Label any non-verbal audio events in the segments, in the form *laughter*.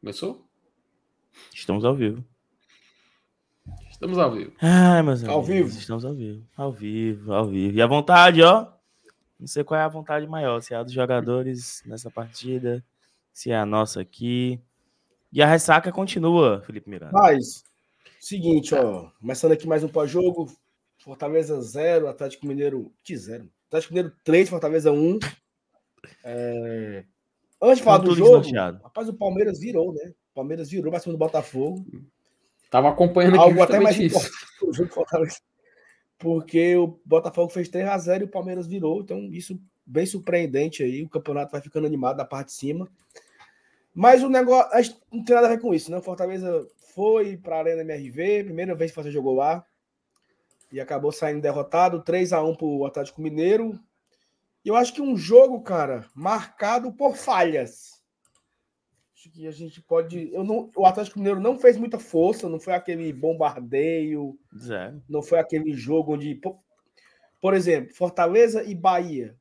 Começou? Estamos ao vivo. Estamos ao vivo. Ai, meus Ao amigos, vivo? Estamos ao vivo. Ao vivo, ao vivo. E a vontade, ó. Não sei qual é a vontade maior, se é a dos jogadores nessa partida, se é a nossa aqui. E a ressaca continua, Felipe Miranda. Mas, seguinte, ó. Começando aqui mais um pós-jogo. Fortaleza 0, Atlético Mineiro. Que 0? Atlético Mineiro 3, Fortaleza 1. É... Antes de falar do jogo, desnorteado. rapaz, o Palmeiras virou, né? O Palmeiras virou pra cima do Botafogo. Tava acompanhando aqui Algo até mais isso. importante o Fortaleza. Porque o Botafogo fez 3x0 e o Palmeiras virou. Então, isso bem surpreendente aí. O campeonato vai ficando animado da parte de cima. Mas o negócio. A não tem nada a ver com isso, né? O Fortaleza foi para a Arena MRV, primeira vez que você jogou lá. E acabou saindo derrotado, 3x1 para o Atlético Mineiro. Eu acho que um jogo, cara, marcado por falhas. Acho que a gente pode. Eu não, o Atlético Mineiro não fez muita força, não foi aquele bombardeio, Zero. não foi aquele jogo onde. Por, por exemplo, Fortaleza e Bahia.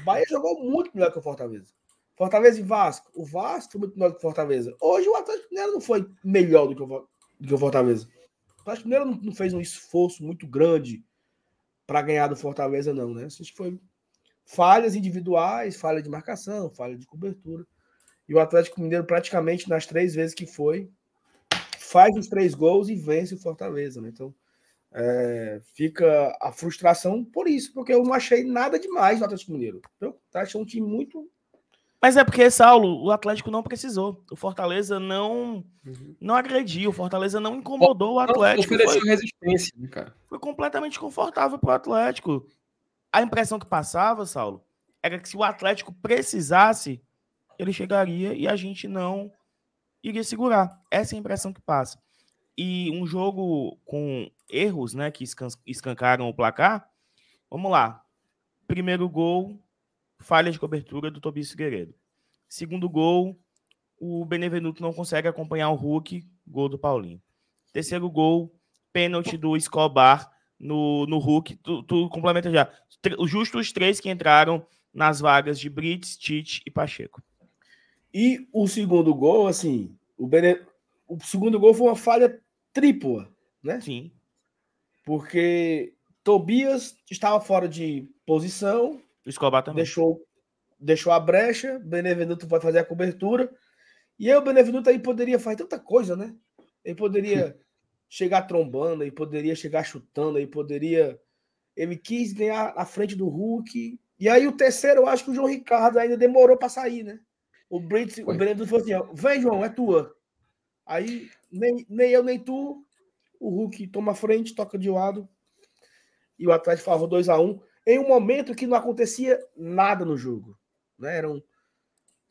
O Bahia jogou muito melhor que o Fortaleza. Fortaleza e Vasco. O Vasco foi muito melhor que o Fortaleza. Hoje o Atlético Mineiro não foi melhor do que o, do que o Fortaleza. O Atlético Mineiro não, não fez um esforço muito grande para ganhar do Fortaleza, não, né? Acho que foi falhas individuais, falha de marcação, falha de cobertura. E o Atlético Mineiro, praticamente nas três vezes que foi, faz os três gols e vence o Fortaleza, né? Então, é, fica a frustração por isso, porque eu não achei nada demais no Atlético Mineiro. Eu achei um time muito. Mas é porque, Saulo, o Atlético não precisou. O Fortaleza não Uhum. não agrediu. O Fortaleza não incomodou o Não Atlético. ofereceu Foi, resistência, né, cara? foi completamente confortável para o Atlético. A impressão que passava, Saulo, era que se o Atlético precisasse, ele chegaria e a gente não iria segurar. Essa é a impressão que passa. E um jogo com erros, né, que escan- escancaram o placar. Vamos lá. Primeiro gol, falha de cobertura do Tobias Figueiredo. Segundo gol, o Benevenuto não consegue acompanhar o Hulk, gol do Paulinho. Terceiro gol, pênalti do Escobar no, no Hulk. Tu, tu complementa já. Justo os três que entraram nas vagas de Brits, Tite e Pacheco. E o segundo gol, assim, o, Bene... o segundo gol foi uma falha tripla, né? Sim. Porque Tobias estava fora de posição, O Escobar também. deixou, deixou a brecha, Benevenuto vai fazer a cobertura. E aí o Benevenuto aí poderia fazer tanta coisa, né? Ele poderia *laughs* chegar trombando, ele poderia chegar chutando, ele poderia. Ele quis ganhar a frente do Hulk. E aí o terceiro, eu acho que o João Ricardo ainda demorou para sair, né? O Brits, o. Benevenuto falou assim: ó, vem, João, é tua. Aí nem, nem eu, nem tu. O Hulk toma a frente, toca de lado. E o Atlético falou 2x1 em um momento que não acontecia nada no jogo. Né? Eram,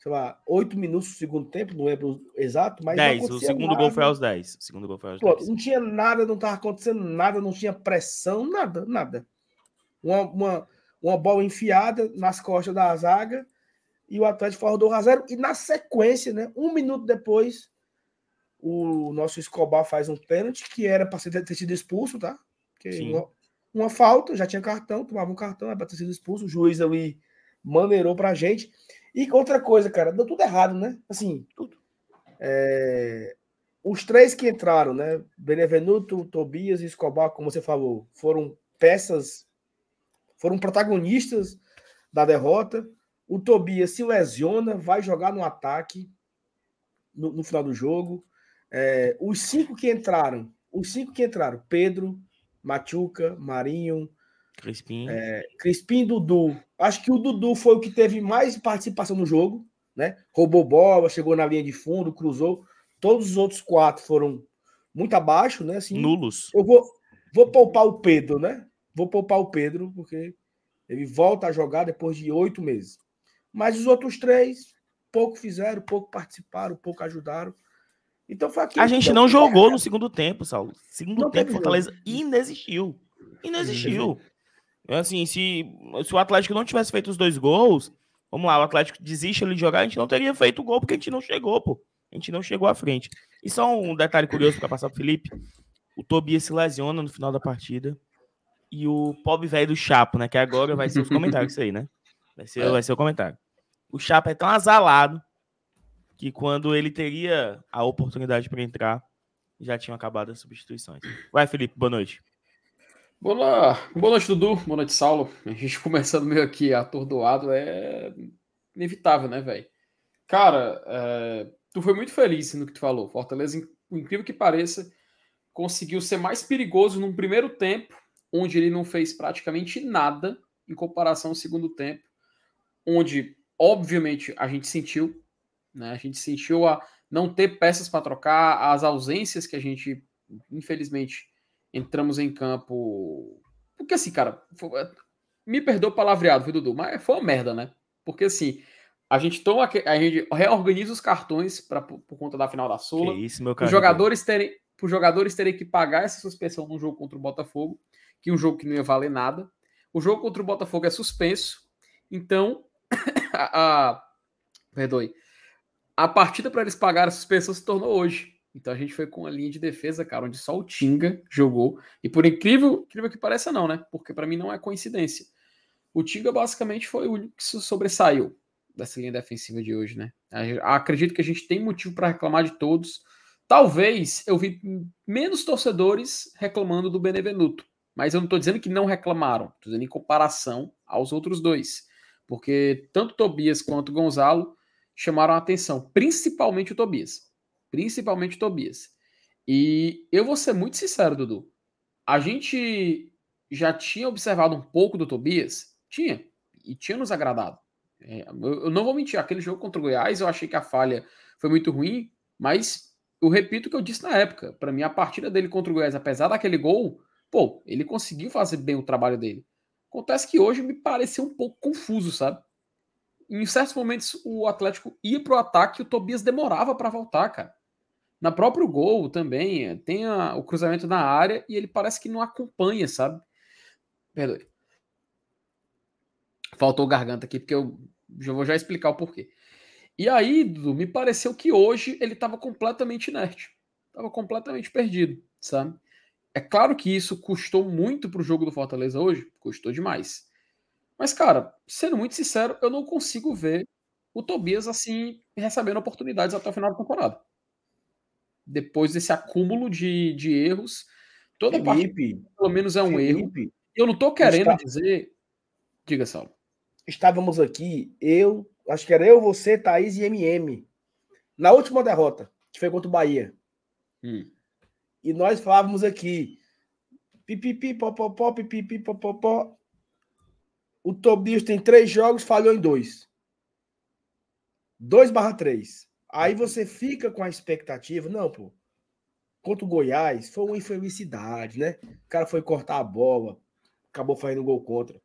sei lá, oito minutos do segundo tempo, não lembro exato, mas. não 10. O segundo nada. gol foi aos 10. O segundo gol foi aos Pronto, 10. não tinha nada, não estava acontecendo nada, não tinha pressão, nada, nada. Uma, uma, uma bola enfiada nas costas da zaga e o Atlético fardou a zero. E na sequência, né, um minuto depois, o nosso Escobar faz um pênalti que era para ter sido expulso, tá? Uma, uma falta, já tinha cartão, tomava um cartão, era para ter sido expulso. O juiz ali maneirou pra gente. E outra coisa, cara, deu tudo errado, né? Assim, Tudo. é, os três que entraram, né? Benevenuto, Tobias e Escobar, como você falou, foram peças, foram protagonistas da derrota. O Tobias se lesiona, vai jogar no ataque no, no final do jogo. É, os cinco que entraram, os cinco que entraram, Pedro, Machuca, Marinho, Crispim. É. Crispim e Dudu. Acho que o Dudu foi o que teve mais participação no jogo, né? Roubou bola, chegou na linha de fundo, cruzou. Todos os outros quatro foram muito abaixo, né? Assim, Nulos. eu vou, vou poupar o Pedro, né? Vou poupar o Pedro, porque ele volta a jogar depois de oito meses. Mas os outros três, pouco fizeram, pouco participaram, pouco ajudaram. Então foi aquilo A gente não jogou no segundo tempo, Saulo. Segundo Não tempo, Fortaleza jogo. inexistiu. Inexistiu. Assim, se, se o Atlético não tivesse feito os dois gols, vamos lá, o Atlético desiste ali de jogar, a gente não teria feito o gol, porque a gente não chegou, pô. A gente não chegou à frente. E só um detalhe curioso para passar pro Felipe: o Tobias se lesiona no final da partida. E o pobre velho do Chapo, né? Que agora vai ser os comentários isso aí, né? Vai ser, vai ser o comentário. O Chapo é tão azalado que quando ele teria a oportunidade para entrar, já tinham acabado as substituições. Vai, Felipe, boa noite. Boa, boa noite, Dudu. Boa noite, Saulo. A gente *laughs* começando meio aqui atordoado é inevitável, né, velho? Cara, é... tu foi muito feliz no que tu falou. Fortaleza, incrível que pareça, conseguiu ser mais perigoso num primeiro tempo, onde ele não fez praticamente nada em comparação ao segundo tempo, onde, obviamente, a gente sentiu, né? A gente sentiu a não ter peças para trocar, as ausências que a gente, infelizmente, entramos em campo. Porque assim, cara, foi... me perdoa o palavreado, viu, Dudu? Mas foi uma merda, né? Porque assim, a gente toma, a gente reorganiza os cartões pra, por conta da final da Sula. Que isso, meu cara. Os jogadores terem, os jogadores terem que pagar essa suspensão num jogo contra o Botafogo, que é um jogo que não ia valer nada. O jogo contra o Botafogo é suspenso. Então, *coughs* a, a perdoe. A partida para eles pagarem a suspensão se tornou hoje. Então a gente foi com a linha de defesa, cara, onde só o Tinga jogou. E por incrível, incrível que pareça, não, né? Porque para mim não é coincidência. O Tinga basicamente foi o único que sobressaiu dessa linha defensiva de hoje, né? Acredito que a gente tem motivo para reclamar de todos. Talvez eu vi menos torcedores reclamando do Benevenuto, mas eu não estou dizendo que não reclamaram, estou dizendo em comparação aos outros dois, porque tanto Tobias quanto Gonzalo chamaram a atenção, principalmente o Tobias principalmente Tobias. E eu vou ser muito sincero, Dudu. A gente já tinha observado um pouco do Tobias? Tinha. E tinha nos agradado. É, eu não vou mentir, aquele jogo contra o Goiás eu achei que a falha foi muito ruim, mas eu repito o que eu disse na época. Para mim, a partida dele contra o Goiás, apesar daquele gol, pô, ele conseguiu fazer bem o trabalho dele. Acontece que hoje me pareceu um pouco confuso, sabe? Em certos momentos o Atlético ia pro ataque e o Tobias demorava para voltar, cara. Na próprio gol também, eh, tem a, o cruzamento na área e ele parece que não acompanha, sabe? Perdoe. Faltou garganta aqui, porque eu já vou já explicar o porquê. E aí, Dudu, me pareceu que hoje ele estava completamente inerte. Estava completamente perdido, sabe? É claro que isso custou muito para o jogo do Fortaleza hoje, custou demais. Mas, cara, sendo muito sincero, eu não consigo ver o Tobias assim recebendo oportunidades até o final da temporada depois desse acúmulo de, de erros. Toda Felipe, parte, pelo menos, é um Felipe, erro. Eu não estou querendo está... dizer. Diga, Saulo. Estávamos aqui, eu, acho que era eu, você, Thaís e MM, na última derrota, que foi contra o Bahia. Hum. E nós falávamos aqui, pipipi, popopó, pipipi, popopó. O Tobias tem três jogos, falhou em dois. 2 barra 3. Aí você fica com a expectativa, não, pô. Contra o Goiás, foi uma infelicidade, né? O cara foi cortar a bola, acabou fazendo gol contra.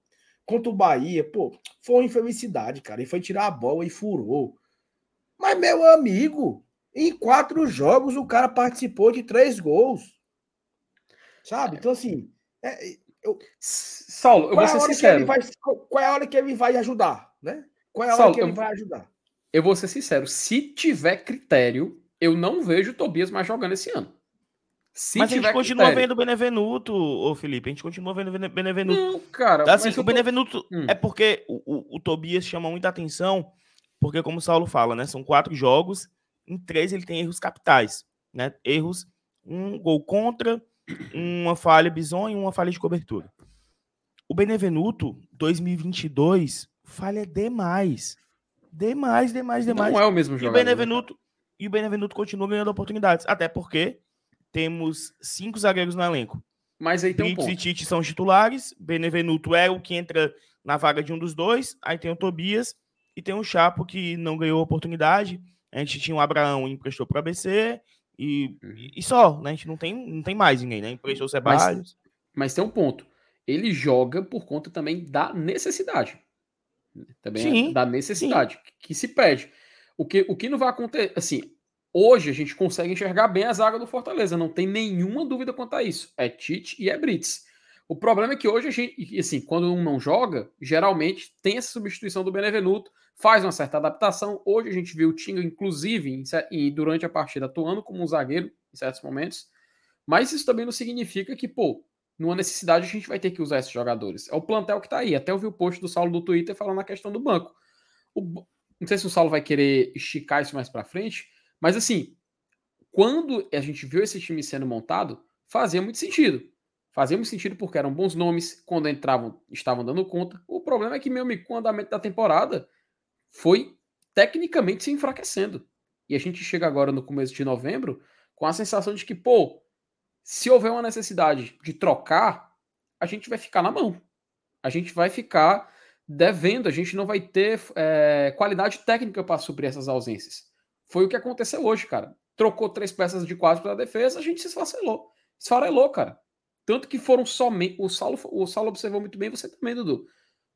Contra o Bahia, pô, foi uma infelicidade, cara. Ele foi tirar a bola e furou. Mas, meu amigo, em quatro jogos o cara participou de três gols. Sabe? Então, assim. É, eu... Saulo, eu vou ser sincero. Vai, qual é a hora que ele vai ajudar, né? Qual é a hora que ele eu... vai ajudar? Eu vou ser sincero, se tiver critério, eu não vejo o Tobias mais jogando esse ano. Se mas a gente continua critério. vendo o Benevenuto, ô Felipe. A gente continua vendo o Benevenuto. Não, cara. Assim, o. Benevenuto hum. é porque o, o, o, Tobias chama muita atenção, porque, como o Saulo fala, né? São quatro jogos, em três ele tem erros capitais, né? Erros, um gol contra, uma falha bizonha e uma falha de cobertura. O Benevenuto, 2022, falha demais. Demais, demais, demais. Não é o mesmo jogador. E o Benevenuto, né? e o Benevenuto continua ganhando oportunidades. Até porque temos cinco zagueiros no elenco. Mas aí tem um ponto. e Tite são os titulares. Benevenuto é o que entra na vaga de um dos dois. Aí tem o Tobias e tem o Chapo que não ganhou oportunidade. A gente tinha o Abraão emprestou para o ABC e, uhum. e só, né? A gente não tem, não tem mais ninguém, né? Emprestou o Ceballos. Mas, mas tem um ponto. Ele joga por conta também da necessidade. Também sim, é da necessidade sim. que, que se pede. O que, o que não vai acontecer, assim, hoje a gente consegue enxergar bem a zaga do Fortaleza, não tem nenhuma dúvida quanto a isso. É Tite e é Brits. O problema é que hoje a gente, assim, quando um não joga, geralmente tem essa substituição do Benevenuto, faz uma certa adaptação. Hoje a gente viu o Tinga, inclusive, em, durante a partida, atuando como um zagueiro em certos momentos. Mas isso também não significa que, pô, numa necessidade, a gente vai ter que usar esses jogadores. É o plantel que está aí. Até eu vi o post do Saulo do Twitter falando a questão do banco. O, Não sei se o Saulo vai querer esticar isso mais para frente, mas assim, quando a gente viu esse time sendo montado, fazia muito sentido. Fazia muito sentido porque eram bons nomes, quando entravam, estavam dando conta. O problema é que, meu amigo, com o andamento da temporada, foi tecnicamente se enfraquecendo. E a gente chega agora no começo de novembro com a sensação de que, pô, se houver uma necessidade de trocar, a gente vai ficar na mão. A gente vai ficar devendo, a gente não vai ter é, qualidade técnica para suprir essas ausências. Foi o que aconteceu hoje, cara. Trocou três peças de quatro para a defesa, a gente se esfacelou. Esfarelou, cara. Tanto que foram somente. O Saulo, o Saulo observou muito bem, você também, Dudu.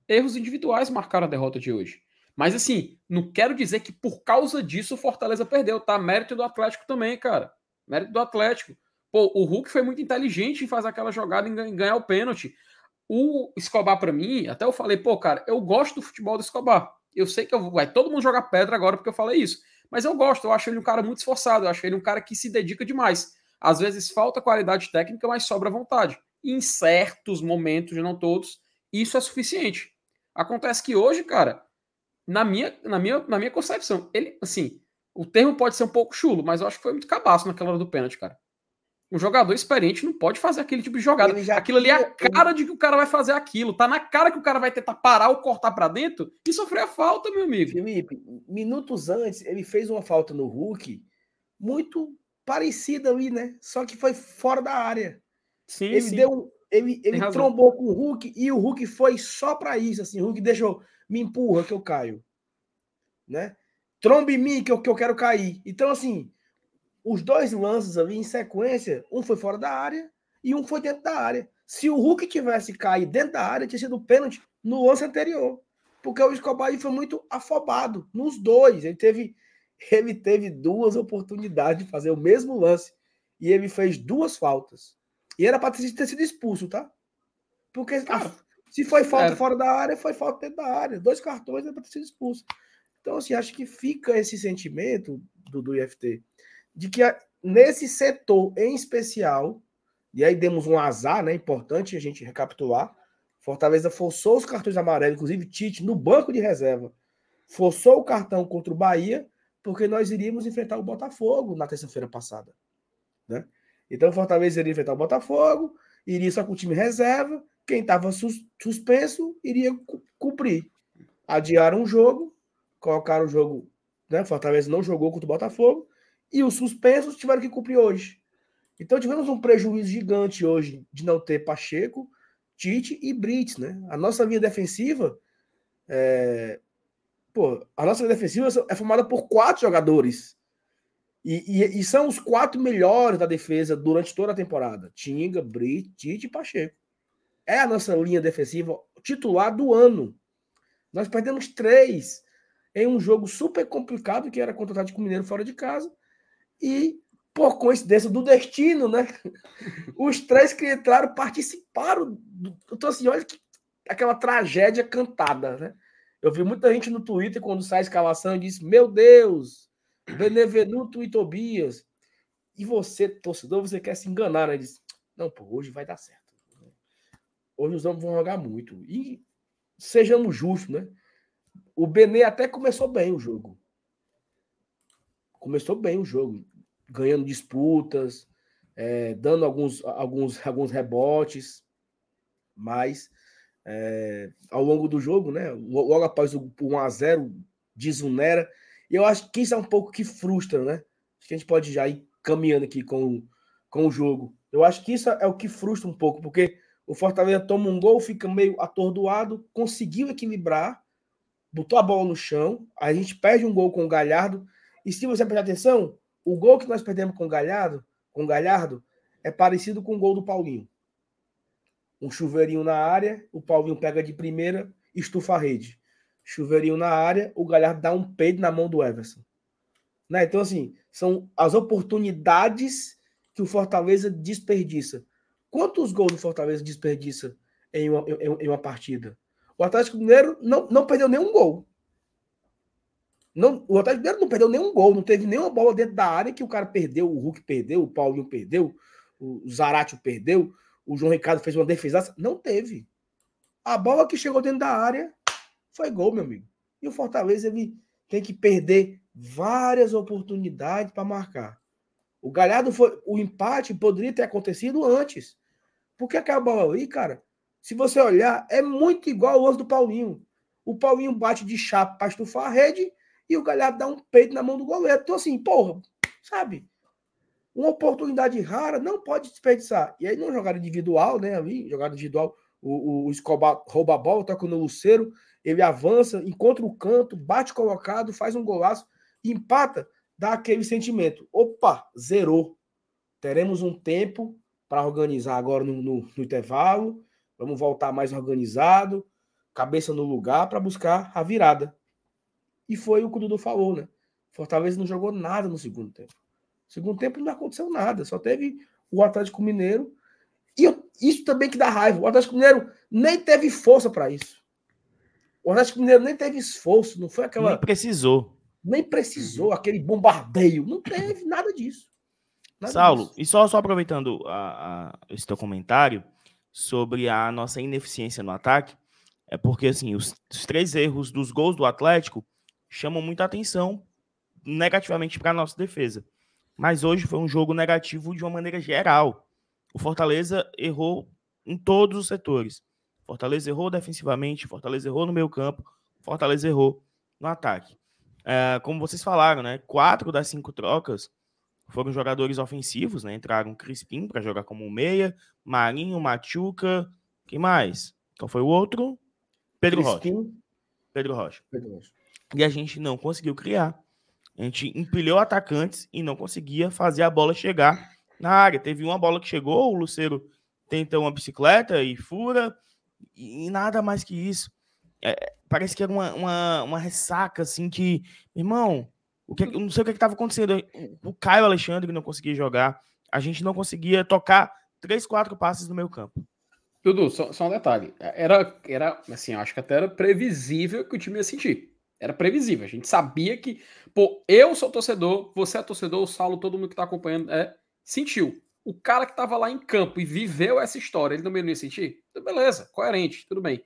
Erros individuais marcaram a derrota de hoje. Mas assim, não quero dizer que por causa disso o Fortaleza perdeu, tá? Mérito do Atlético também, cara. Mérito do Atlético. Pô, o Hulk foi muito inteligente em fazer aquela jogada em ganhar o pênalti. O Escobar, para mim, até eu falei, pô, cara, eu gosto do futebol do Escobar. Eu sei que eu, vai todo mundo jogar pedra agora porque eu falei isso. Mas eu gosto, eu acho ele um cara muito esforçado, eu acho ele um cara que se dedica demais. Às vezes falta qualidade técnica, mas sobra vontade. em certos momentos, não todos, isso é suficiente. Acontece que hoje, cara, na minha, na minha, na minha concepção, ele, assim, o termo pode ser um pouco chulo, mas eu acho que foi muito cabaço naquela hora do pênalti, cara. Um jogador experiente não pode fazer aquele tipo de jogada. Aquilo ali é a cara de que o cara vai fazer aquilo. Tá na cara que o cara vai tentar parar ou cortar para dentro e sofrer a falta, meu amigo. Felipe, minutos antes, ele fez uma falta no Hulk muito parecida ali, né? Só que foi fora da área. Sim, ele sim. deu ele, ele trombou com o Hulk e o Hulk foi só para isso, assim, o Hulk deixou me empurra que eu caio. Né? Trombe em mim que eu, que eu quero cair. Então, assim, os dois lances ali em sequência, um foi fora da área e um foi dentro da área. Se o Hulk tivesse caído dentro da área, tinha sido pênalti no lance anterior. Porque o Escobar foi muito afobado nos dois. Ele teve, *laughs* ele teve duas oportunidades de fazer o mesmo lance. E ele fez duas faltas. E era para ter sido expulso, tá? Porque a, se foi falta é. fora da área, foi falta dentro da área. Dois cartões é para ter sido expulso. Então, assim, acho que fica esse sentimento do, do IFT de que nesse setor em especial, e aí demos um azar, né? Importante a gente recapitular. Fortaleza forçou os cartões amarelos, inclusive Tite, no banco de reserva. Forçou o cartão contra o Bahia, porque nós iríamos enfrentar o Botafogo na terça-feira passada. Né? Então, Fortaleza iria enfrentar o Botafogo, iria só com o time reserva, quem estava sus suspenso iria cumprir. Adiaram o jogo, colocaram o jogo. Né? Fortaleza não jogou contra o Botafogo. E os suspensos tiveram que cumprir hoje. Então tivemos um prejuízo gigante hoje de não ter Pacheco, Tite e Brits. Né? A nossa linha defensiva. É... Pô, a nossa linha defensiva é formada por quatro jogadores. E, e, e, são os quatro melhores da defesa durante toda a temporada: Tinga, Brits, Tite e Pacheco é a nossa linha defensiva titular do ano. Nós perdemos três em um jogo super complicado, que era contra o Atlético Mineiro fora de casa. E, por coincidência do destino, né? Os três que entraram participaram. Do... Então, assim, olha que... aquela tragédia cantada, né? Eu vi muita gente no Twitter quando sai a escalação e disse: Meu Deus, Benevenuto e Tobias. E você, torcedor, você quer se enganar, né? Diz: Não, pô, hoje vai dar certo. Hoje os homens vão jogar muito. E sejamos justos, né? O Benê até começou bem o jogo. Começou bem o jogo, ganhando disputas, é, dando alguns, alguns, *laughs* alguns rebotes, mas é, ao longo do jogo, né? Logo após o 1x0, desunera. E eu acho que isso é um pouco que frustra, né? Acho que a gente pode já ir caminhando aqui com, com o jogo. Eu acho que isso é o que frustra um pouco, porque o Fortaleza toma um gol, fica meio atordoado, conseguiu equilibrar, botou a bola no chão, a gente perde um gol com o Galhardo. E se você prestar atenção, o gol que nós perdemos com o Galhardo, com o Galhardo é parecido com o gol do Paulinho. Um chuveirinho na área, o Paulinho pega de primeira, estufa a rede. Chuveirinho na área, o Galhardo dá um peido na mão do Everson. Né? Então, assim, são as oportunidades que o Fortaleza desperdiça. Quantos gols o Fortaleza desperdiça em uma, em, em uma partida? O Atlético Mineiro não, não perdeu nenhum gol. Não, o Atlético Mineiro não perdeu nenhum gol, não teve nenhuma bola dentro da área que o cara perdeu, o Hulk perdeu, o Paulinho perdeu, o Zaratio perdeu, o João Ricardo fez uma defesa. Não teve. A bola que chegou dentro da área foi gol, meu amigo. E o Fortaleza ele tem que perder várias oportunidades para marcar. O Galhardo foi. O empate poderia ter acontecido antes. Porque aquela bola ali, cara, se você olhar, é muito igual ao lance do Paulinho. O Paulinho bate de chapa para estufar a rede e o Galhardo dá um peito na mão do goleiro. Então, assim, porra, sabe? Uma oportunidade rara não pode desperdiçar. E aí, numa jogada individual, né? Ali, jogada individual, o, o Escobar rouba a bola, toca no Luceiro, ele avança, encontra o canto, bate colocado, faz um golaço, empata, dá aquele sentimento. Opa, zerou. Teremos um tempo para organizar agora no, no, no, intervalo. Vamos voltar mais organizado, cabeça no lugar para buscar a virada. E foi o que o Dudu falou, né? Fortaleza não jogou nada no segundo tempo. No segundo tempo não aconteceu nada, só teve o Atlético Mineiro. E isso também que dá raiva. O Atlético Mineiro nem teve força para isso. O Atlético Mineiro nem teve esforço, não foi aquela. Nem precisou. Nem precisou, uhum. aquele bombardeio. Não teve nada disso. Nada Saulo, disso. e só, só aproveitando a, a, esse teu comentário sobre a nossa ineficiência no ataque, é porque assim, os, os três erros dos gols do Atlético chamam muita atenção negativamente para a nossa defesa. Mas hoje foi um jogo negativo de uma maneira geral. O Fortaleza errou em todos os setores. Fortaleza errou defensivamente, Fortaleza errou no meio campo, Fortaleza errou no ataque. É, como vocês falaram, né? Quatro das cinco trocas foram jogadores ofensivos, né? Entraram Crispim para jogar como meia, Marinho, Machuca, quem mais? Qual foi o outro? Pedro Crispim. Rocha. Pedro Rocha. Pedro Rocha. E a gente não conseguiu criar. A gente empilhou atacantes e não conseguia fazer a bola chegar na área. Teve uma bola que chegou, o Luceiro tenta uma bicicleta e fura, e nada mais que isso. É, parece que era uma, uma, uma, ressaca, assim, que, irmão, o que, eu não sei o que estava acontecendo. O Caio Alexandre não conseguia jogar, a gente não conseguia tocar três, quatro passes no meio campo. Dudu, só, só, um detalhe. Era, era, assim, acho que até era previsível que o time ia sentir. Era previsível. A gente sabia que, pô, eu sou torcedor, você é torcedor, o Saulo, todo mundo que tá acompanhando, é, sentiu. O cara que tava lá em campo e viveu essa história, ele também não ia sentir? Beleza, coerente, tudo bem.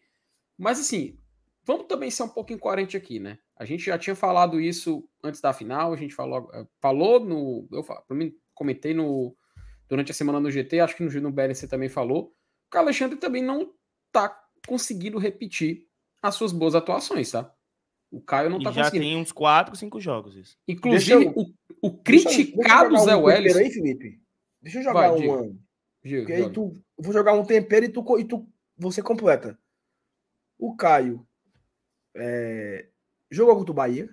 Mas assim, vamos também ser um pouco incoerente aqui, né? A gente já tinha falado isso antes da final, a gente falou, eh, falou no. Eu mim, comentei no, durante a semana no GT, acho que no, no BLC também falou. O Alexandre também não tá conseguindo repetir as suas boas atuações, tá? O Caio não e tá já conseguindo. Já tem uns 4, 5 jogos isso. Inclusive, eu, o, o criticado deixa, deixa Zé Welles. Aí, Felipe. Deixa eu jogar Vai, um. ano. Porque aí tu. Vou jogar um tempero e tu, e tu você completa. O Caio é, jogou contra o Bahia.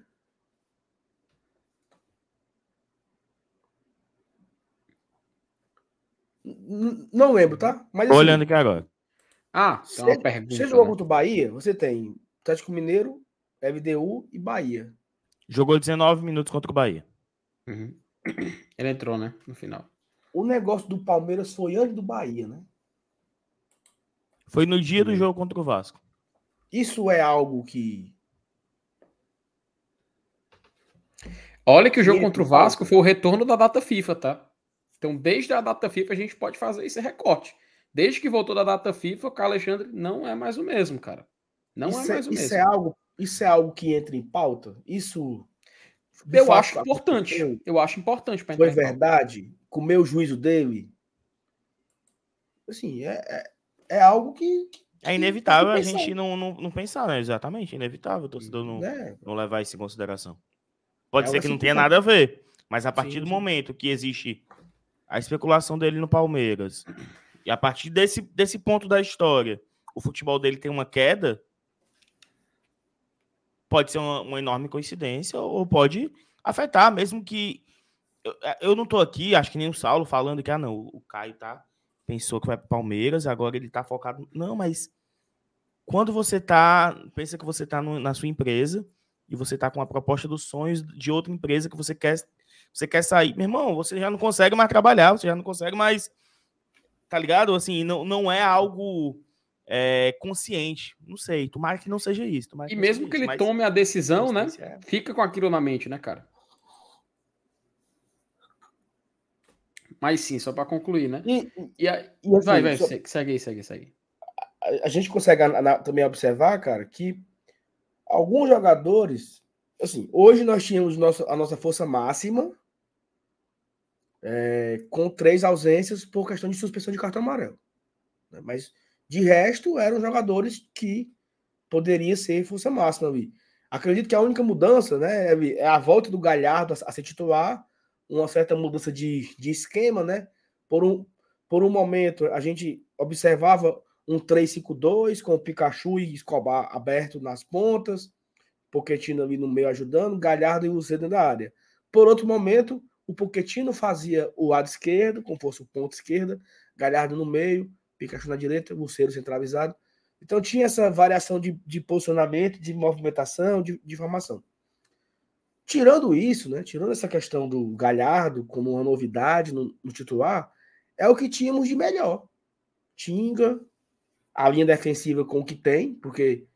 não lembro, tá? Mas, assim, Olhando aqui agora. Ah, tem uma pergunta. Você jogou né? contra o Bahia? Você tem Atlético Mineiro, FDU e Bahia. Jogou 19 minutos contra o Bahia. Uhum. *clears throat* Ele entrou, né? No final. O negócio do Palmeiras foi antes do Bahia, né? Foi no dia do jogo contra o Vasco. Isso é algo que. Olha que o jogo contra o Vasco foi o retorno da data FIFA, tá? Então, desde a data FIFA, a gente pode fazer esse recorte. Desde que voltou da data FIFA, o Alexandre não é mais o mesmo, cara. Não é isso é mais o isso mesmo. É algo, isso é algo que entra em pauta? Isso. Eu fato, acho importante. Eu acho importante. Foi verdade? Com o meu juízo dele? Assim, é, é, é algo que, que é inevitável a gente não, não, não pensar, né? Exatamente, é inevitável o torcedor não, é. não levar isso em consideração. Pode é ser que não tenha nada a ver, mas a partir sim, do sim. momento que existe a especulação dele no Palmeiras, e a partir desse, desse ponto da história, o futebol dele tem uma queda, pode ser uma, uma enorme coincidência ou pode afetar, mesmo que. Eu, eu não tô aqui, acho que nem o Saulo, falando que, ah, não, o Caio tá pensou que vai para Palmeiras, agora ele está focado. Não, mas quando você tá, pensa que você está na sua empresa e você está com a proposta dos sonhos de outra empresa que você quer, você quer sair, meu irmão, você já não consegue mais trabalhar, você já não consegue mais, tá ligado? Assim, não, não é algo é, consciente, não sei, tomara que não seja isso. e mesmo que ele tome a decisão, né? É... Fica com aquilo na mente, né, cara? Mas sim, só para concluir, né? E, e, aí, e assim, vai, vai, só... segue aí, segue, segue. A, a gente consegue também observar, cara, que alguns jogadores assim, hoje nós tínhamos nosso, a nossa força máxima é, com três ausências por questão de suspensão de cartão amarelo. Né? Mas, de resto, eram jogadores que poderia ser força máxima ali. Acredito que a única mudança né, é a volta do Galhardo a, ser titular, uma certa mudança de, de esquema, né? Por um, por um momento, a gente observava um 3-5-2 com o Pikachu e Escobar aberto nas pontas, Poquetino ali no meio ajudando, Galhardo e dentro da área. Por outro momento, o Poquetino fazia o lado esquerdo, como fosse o ponto esquerda, Galhardo no meio, Pikachu na direita, Luceiro centralizado. Então tinha essa variação de, de posicionamento, de movimentação, de, de formação. Tirando isso, né, tirando essa questão do Galhardo como uma novidade no, no titular, é o que tínhamos de melhor. Tinga, a linha defensiva com o que tem, porque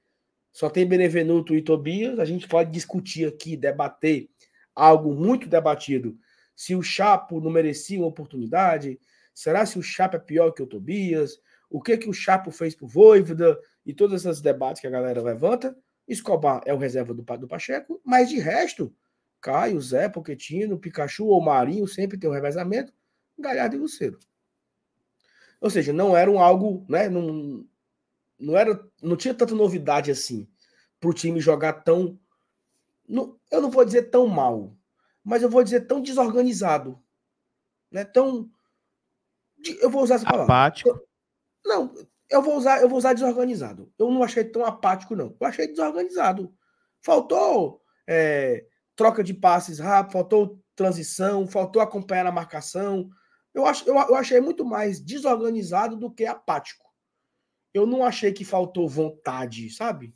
só tem Benevenuto e Tobias. A gente pode discutir aqui, debater algo muito debatido. Se o Chapo não merecia uma oportunidade, será se o Chapo é pior que o Tobias? O que que o Chapo fez pro Voivoda? E todos esses debates que a galera levanta. Escobar é o reserva do, do Pacheco, mas de resto, Caio, Zé, Poquetino, Pikachu ou Marinho sempre tem o um revezamento, Galhardo e Luceiro. Ou seja, não era um algo, né? Não, não era, não tinha tanta novidade assim para o time jogar tão, não, eu não vou dizer tão mal, mas eu vou dizer tão desorganizado, né? Tão, eu vou usar essa palavra. Apático. Não, eu vou usar, eu vou usar desorganizado. Eu não achei tão apático não. Eu achei desorganizado. Faltou é, troca de passes rápido, faltou transição, faltou acompanhar a marcação. Eu, acho, eu, eu achei muito mais desorganizado do que apático eu não achei que faltou vontade, sabe?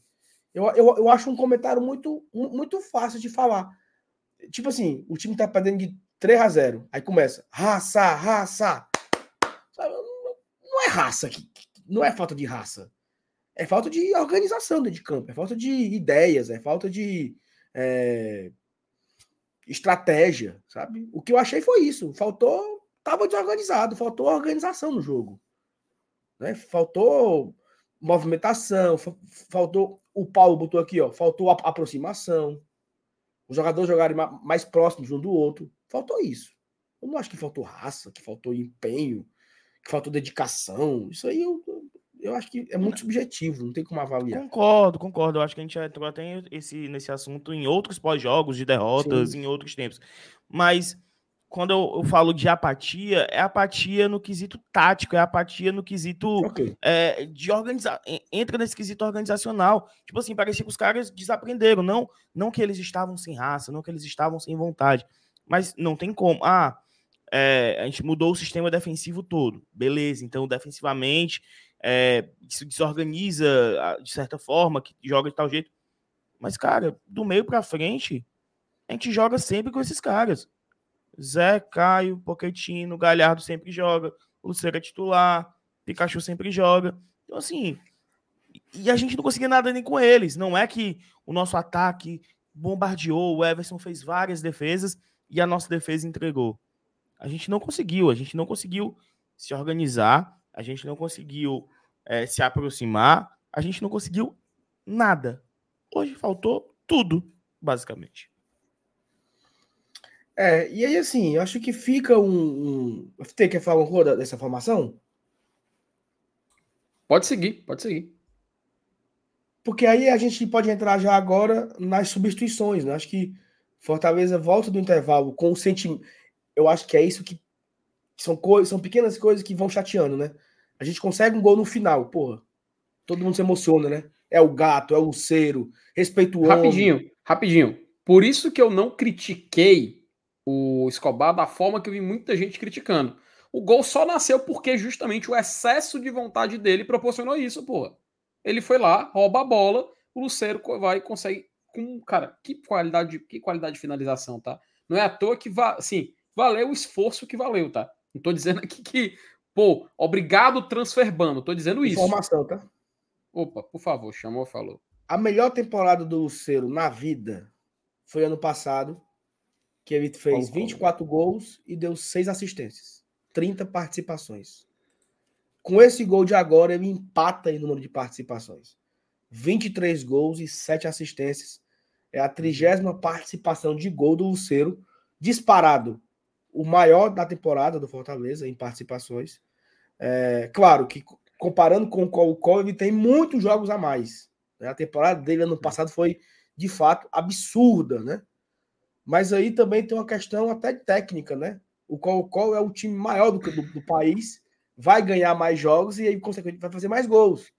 Eu, eu, eu acho um comentário muito, muito fácil de falar. Tipo assim, o time tá perdendo de 3 a 0 Aí começa, raça, raça. Raça, não é falta de raça. É falta de organização dentro de campo, é falta de ideias, é falta de é, estratégia, sabe? O que eu achei foi isso. Faltou, tava desorganizado, faltou organização no jogo. Né? Faltou movimentação, faltou. O Paulo botou aqui, ó, faltou aproximação. Os jogadores jogarem mais próximos um do outro. Faltou isso. Eu não acho que faltou raça, que faltou empenho, que faltou dedicação. Isso aí eu, eu acho que é muito subjetivo, não tem como avaliar. Concordo, concordo. Eu acho que a gente entrou até esse, nesse assunto em outros pós-jogos de derrotas, Sim. em outros tempos. Mas quando eu, eu, falo de apatia, é apatia no quesito tático, é apatia no quesito okay. é, de organizar. Entra nesse quesito organizacional. Tipo assim, parecia que os caras desaprenderam. Não, não que eles estavam sem raça, não que eles estavam sem vontade. Mas não tem como. Ah, é, a gente mudou o sistema defensivo todo. Beleza, então defensivamente é, se desorganiza de certa forma, que joga de tal jeito. Mas, cara, do meio para frente, a gente joga sempre com esses caras. Zé, Caio, Pochettino, Galhardo sempre joga, Luceiro é titular, Pikachu sempre joga. Então, assim, e a gente não conseguia nada nem com eles. Não é que o nosso ataque bombardeou, o Everson fez várias defesas e a nossa defesa entregou. A gente não conseguiu, a gente não conseguiu se organizar, a gente não conseguiu é, se aproximar, a gente não conseguiu nada. Hoje faltou tudo, basicamente. É, e aí assim, eu acho que fica um. um... Você quer falar um pouco dessa formação? Pode seguir, pode seguir. Porque aí a gente pode entrar já agora nas substituições, né? Acho que Fortaleza volta do intervalo com o sentimento. Eu acho que é isso que são coisas, são pequenas coisas que vão chateando, né? A gente consegue um gol no final, porra. Todo mundo se emociona, né? É o gato, é o Luceiro, respeito o Rapidinho, homem. rapidinho. Por isso que eu não critiquei o Escobar da forma que eu vi muita gente criticando. O gol só nasceu porque justamente o excesso de vontade dele proporcionou isso, porra. Ele foi lá, rouba a bola, o Luceiro vai e consegue com, cara, que qualidade, que qualidade de finalização, tá? Não é à toa que va, assim, valeu o esforço que valeu, tá? Não tô dizendo aqui que, pô, obrigado transferbando, tô dizendo isso. Informação, tá? Opa, por favor, chamou, falou. A melhor temporada do Luceiro na vida foi ano passado, que ele fez 24 gols e deu 6 assistências, 30 participações. Com esse gol de agora, ele empata em número de participações. 23 gols e 7 assistências É a trigésima participação de gol do Luceiro, disparado. O maior da temporada do Fortaleza em participações. É, claro que comparando com o Colo-Colo, ele tem muitos jogos a mais. Né? A temporada dele ano passado foi, de fato, absurda, né? Mas aí também tem uma questão até técnica, né? O Colo-Colo é o time maior do, do, do país, vai ganhar mais jogos e aí, consequentemente, vai fazer mais gols.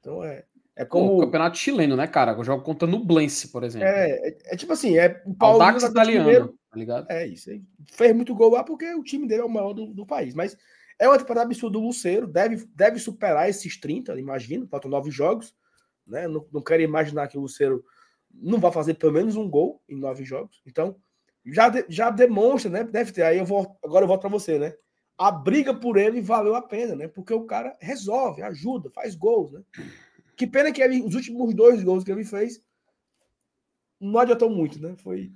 Então é, é como. O campeonato chileno, né, cara? Eu jogo contra Nublense, por exemplo. É, é, é tipo assim, é o Paulo Aldax italiano, tá ligado? É isso aí. Fez muito gol lá porque o time dele é o maior do, do país. Mas é uma temporada absurda do Luceiro, deve, deve superar esses 30, imagino, faltam nove jogos. Né? Não, não quero imaginar que o Luceiro não vai fazer pelo menos um gol em nove jogos. Então, já, de, já demonstra, né? Deve ter. Aí eu vou. Agora eu volto para você, né? A briga por ele valeu a pena, né? Porque o cara resolve, ajuda, faz gols, né? Que pena que ele, os últimos dois gols que ele fez não adiantou muito, né? Foi,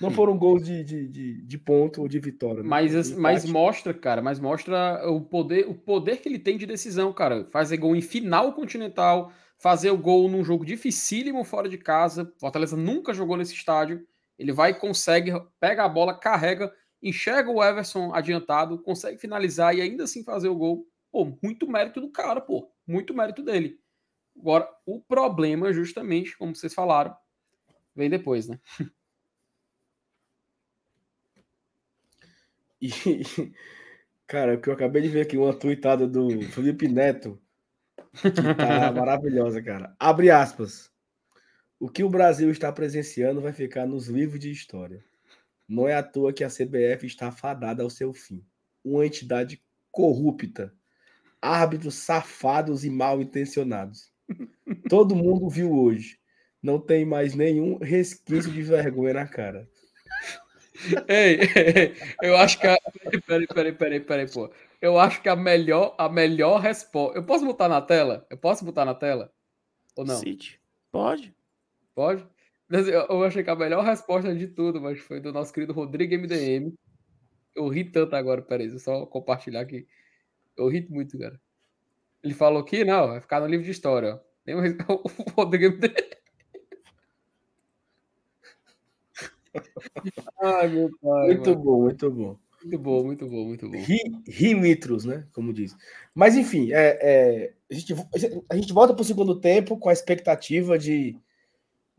não foram gols de, de, de, de ponto ou de vitória. Né? Mas, mas mostra, cara, mas mostra o poder, o poder que ele tem de decisão, cara. Fazer gol em final continental, fazer o gol num jogo dificílimo fora de casa. Fortaleza nunca jogou nesse estádio. Ele vai, consegue, pega a bola, carrega, enxerga o Everson adiantado, consegue finalizar e ainda assim fazer o gol. Pô, muito mérito do cara, pô. Muito mérito dele. Agora, o problema, justamente, como vocês falaram, vem depois, né? *laughs* E, cara, o que eu acabei de ver aqui, uma tweetada do Felipe Neto, que tá *laughs* maravilhosa, cara. Abre aspas. O que o Brasil está presenciando vai ficar nos livros de história. Não é à toa que a CBF está fadada ao seu fim. Uma entidade corrupta, árbitros safados e mal intencionados. Todo mundo viu hoje. Não tem mais nenhum resquício de vergonha na cara. Ei, ei, eu acho que a... peraí, peraí, peraí, peraí, pô. Eu acho que a melhor, a melhor resposta. Eu posso botar na tela? Eu posso botar na tela? Ou não? Cite. Pode. Pode? Eu achei que a melhor resposta de tudo, mas foi do nosso querido Rodrigo MDM. Eu ri tanto agora, peraí, eu só compartilhar aqui. Eu ri muito, cara. Ele falou que não, vai ficar no livro de história. Tem um... *laughs* o Rodrigo. *laughs* Ai, meu pai. Muito mano. bom, muito bom. Muito bom, muito bom, muito bom. Rimitros, né? Como diz. Mas, enfim, é, é, a, gente, a gente volta para o segundo tempo com a expectativa de,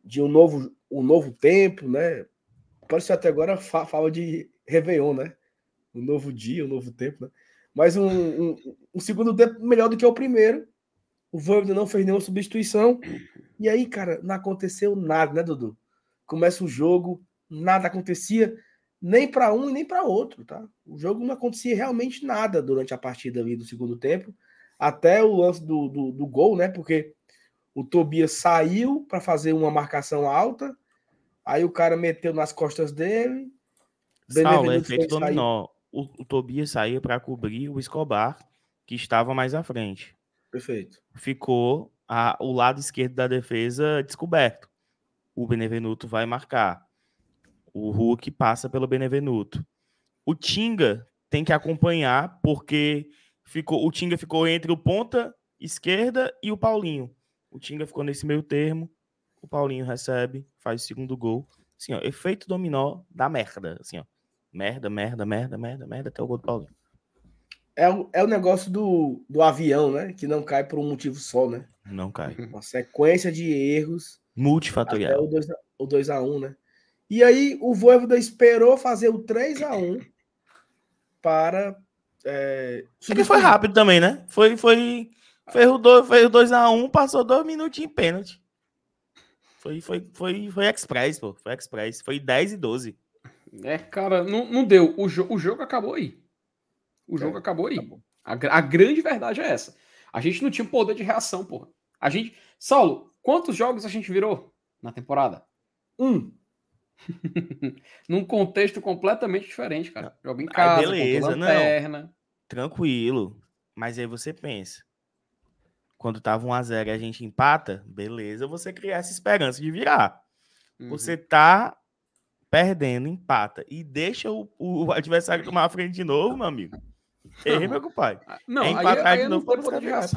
de um, novo, um novo tempo, né? Parece até agora fala de Réveillon, né? Um novo dia, um novo tempo, né? Mas um, um, um segundo tempo melhor do que o primeiro. O Voivoda não fez nenhuma substituição. E aí, cara, não aconteceu nada, né, Dudu? Começa o jogo, nada acontecia, nem para um e nem para outro, tá? O jogo não acontecia realmente nada durante a partida ali do segundo tempo, até o lance do, do, do gol, né? Porque o Tobias saiu para fazer uma marcação alta, aí o cara meteu nas costas dele. Saulo, efeito dominó. O, o Tobias saiu para cobrir o Escobar, que estava mais à frente. Perfeito. Ficou a, o lado esquerdo da defesa descoberto. O Benevenuto vai marcar. O Hulk passa pelo Benevenuto. O Tinga tem que acompanhar, porque ficou, o Tinga ficou entre o ponta esquerda e o Paulinho. O Tinga ficou nesse meio termo. O Paulinho recebe, faz o segundo gol. Assim, ó, efeito dominó da merda. Assim, ó. Merda, merda, merda, merda, merda, até o gol do Paulinho. É o, é o negócio do, do avião, né? Que não cai por um motivo só, né? Não cai. Uma sequência de erros. Multifatorial. Até o 2x1, um, né? E aí o Voivoda esperou fazer o 3 a 1 para. É, que foi rápido também, né? Foi, foi, fez o 2, fez o 2 a 1 passou dois minutos em pênalti. Foi, foi, foi, foi express, pô. Foi express. Foi 10 e 12. É, cara, não, não deu. O, jo o jogo acabou aí. O jogo é, acabou aí. Acabou. A, a, grande verdade é essa. A gente não tinha poder de reação, porra. A gente. Saulo, quantos jogos a gente virou na temporada? Um. *laughs* Num contexto completamente diferente, cara. Joga em casa, beleza, lanterna. Não. Tranquilo. Mas aí você pensa. Quando tava 1x0 e a gente empata, beleza, você cria essa esperança de virar. Uhum. Você tá perdendo, empata e deixa o, o *laughs* adversário tomar a frente de novo, meu amigo. Ei, meu compadre. Ah, não, é empatar aí, aí de novo para você virar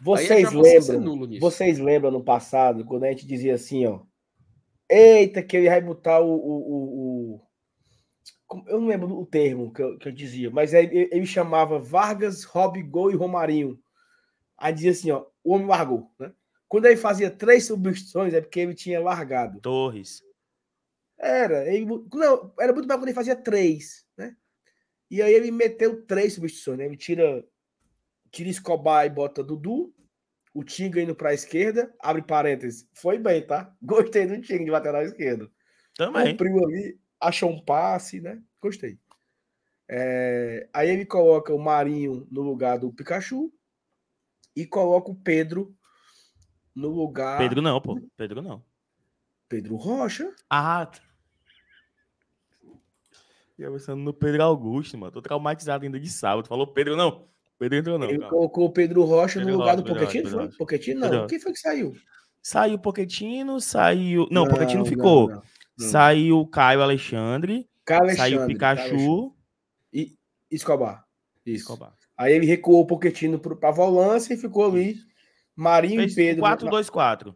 Vocês lembram? Vocês lembram no passado, quando a gente dizia assim, ó, Eita, que ele vai botar o. o, o, o... Eu não lembro o termo que eu, que eu dizia, mas ele, ele chamava Vargas, Robigol e Romarinho. Aí dizia assim: ó, o homem largou, né? Quando ele fazia três substituições, é porque ele tinha largado. Torres. Era. Ele, não, era muito mais quando ele fazia três, né? E aí ele meteu três substituições, né? Ele tira, tira Escobar e bota Dudu. O Tinga indo para a esquerda, abre parênteses. Foi bem, tá? *laughs* Gostei do Tinga de lateral esquerdo. Também. Cumpriu ali, achou um passe, né? Gostei. É, aí ele coloca o Marinho no lugar do Pikachu e coloca o Pedro no lugar. Pedro não, pô. Pedro não. Pedro Rocha. Ah. Eu pensando no Pedro Augusto, mano. Tô traumatizado ainda de sábado. Falou Pedro não. Pedro entrou não. Ele calma. colocou o Pedro Rocha Pedro no lugar Rocha, do Rocha, foi? Pedro não. Quem foi que saiu? Saiu o Poquetino, saiu. Não, o Poquetino ficou. não, não. Saiu o Caio Alexandre. Caio saiu o Alexandre, Caio Alexandre. Pikachu. E Escobar. Isso. Escobar. Aí ele recuou o Pochettino para a volância e ficou ali Marinho Fez e Pedro. 4-2-4.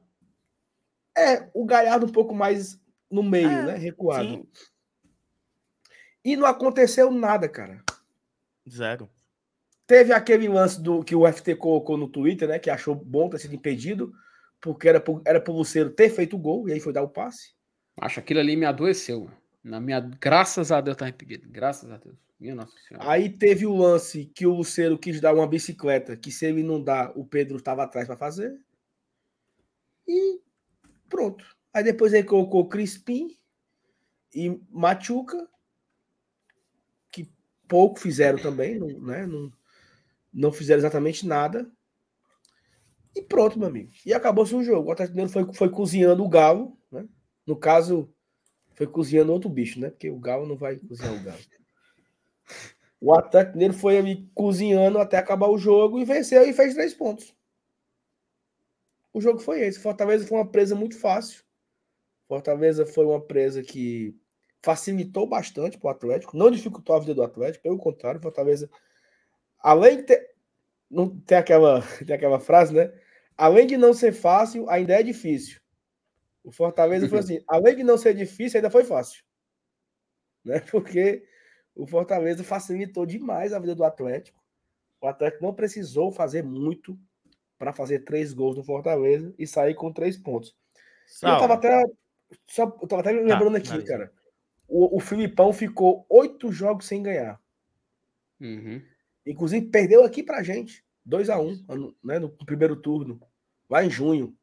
É, o Galhardo um pouco mais no meio, É, né? Recuado. Sim, E não aconteceu nada, cara. zero. Teve aquele lance do que o FT colocou no Twitter, né? Que achou bom ter sido impedido, porque era pro, era pro Luceiro ter feito o gol, e aí foi dar o passe. Acho que aquilo ali me adoeceu. Na minha... Graças a Deus tá impedido. Graças a Deus. Minha Nossa Senhora. Aí teve o lance que o Luceiro quis dar uma bicicleta, que se ele não dá, o Pedro estava atrás para fazer. E pronto. Aí depois ele colocou Crispim e Machuca, pouco fizeram também, não, né? não, não fizeram exatamente nada. E pronto, meu amigo. E acabou-se o jogo. O Atlético Mineiro foi, foi cozinhando o Galo, né? No caso, foi cozinhando outro bicho, né? Porque o Galo não vai cozinhar o Galo. O Atlético Mineiro foi ali cozinhando até acabar o jogo e venceu e fez três pontos. O jogo foi esse. Fortaleza foi uma presa muito fácil. Fortaleza foi uma presa que facilitou bastante para o Atlético, não dificultou a vida do Atlético, pelo contrário, Fortaleza, além de ter. Não, tem, aquela, *laughs* tem aquela frase, né? Além de não ser fácil, ainda é difícil. O Fortaleza foi assim: *laughs* além de não ser difícil, ainda foi fácil. Né? *laughs* Porque o Fortaleza facilitou demais a vida do Atlético. O Atlético não precisou fazer muito para fazer três gols no Fortaleza e sair com três pontos. Eu tava até. Só, eu tava até me lembrando aqui, finaliza. cara. O, o Filipão ficou oito jogos sem ganhar. Uhum. Inclusive, perdeu aqui pra gente. 2 a 1 um, né, no primeiro turno, lá em junho.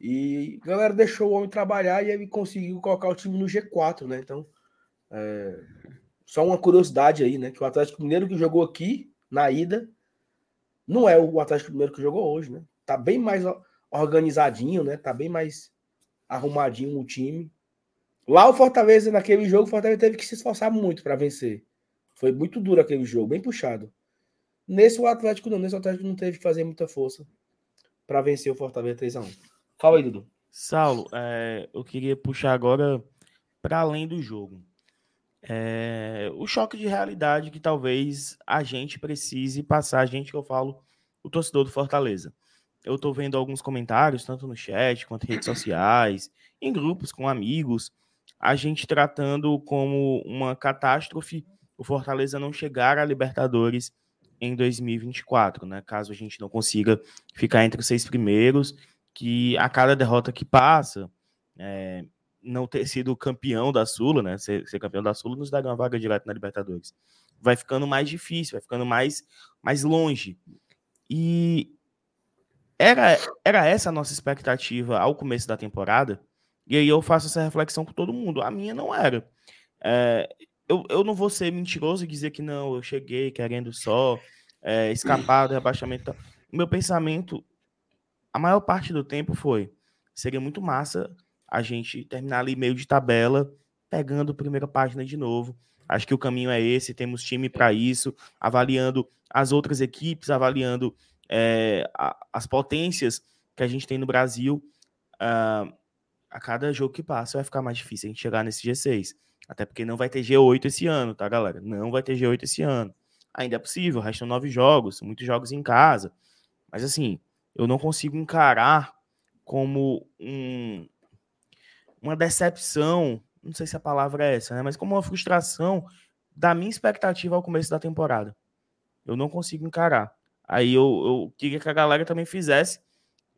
E a galera deixou o homem trabalhar e ele conseguiu colocar o time no G4, né? Então, é, só uma curiosidade aí, né? Que o Atlético Mineiro que jogou aqui, na ida, não é o Atlético Mineiro que jogou hoje, né? Tá bem mais organizadinho, né? Tá bem mais arrumadinho o time. Lá o Fortaleza, naquele jogo, o Fortaleza teve que se esforçar muito para vencer. Foi muito duro aquele jogo, bem puxado. Nesse o Atlético não, nesse o Atlético não teve que fazer muita força para vencer o Fortaleza 3x1. Fala aí, Dudu. Saulo, é, eu queria puxar agora para além do jogo. É, o choque de realidade que talvez a gente precise passar, a gente que eu falo, o torcedor do Fortaleza. Eu estou vendo alguns comentários, tanto no chat quanto em redes sociais, em grupos com amigos, a gente tratando como uma catástrofe o Fortaleza não chegar à Libertadores em 2024, né? Caso a gente não consiga ficar entre os seis primeiros, que a cada derrota que passa, é, não ter sido campeão da Sula, né? Ser, ser campeão da Sula nos daria uma vaga direta na Libertadores. Vai ficando mais difícil, vai ficando mais, mais longe. E era, era essa a nossa expectativa ao começo da temporada. E aí eu faço essa reflexão com todo mundo. A minha não era. É, eu, eu não vou ser mentiroso e dizer que não, eu cheguei querendo só é, escapar do rebaixamento. O meu pensamento, a maior parte do tempo foi: seria muito massa a gente terminar ali meio de tabela, pegando a primeira página de novo. Acho que o caminho é esse, temos time para isso, avaliando as outras equipes, avaliando é, a, as potências que a gente tem no Brasil. Uh, a cada jogo que passa vai ficar mais difícil a gente chegar nesse G6. Até porque não vai ter G8 esse ano, tá, galera? Não vai ter G8 esse ano. Ainda é possível, restam nove jogos, muitos jogos em casa. Mas assim, eu não consigo encarar como um, uma decepção, não sei se a palavra é essa, né? Mas como uma frustração da minha expectativa ao começo da temporada. Eu não consigo encarar. Aí eu, eu queria que a galera também fizesse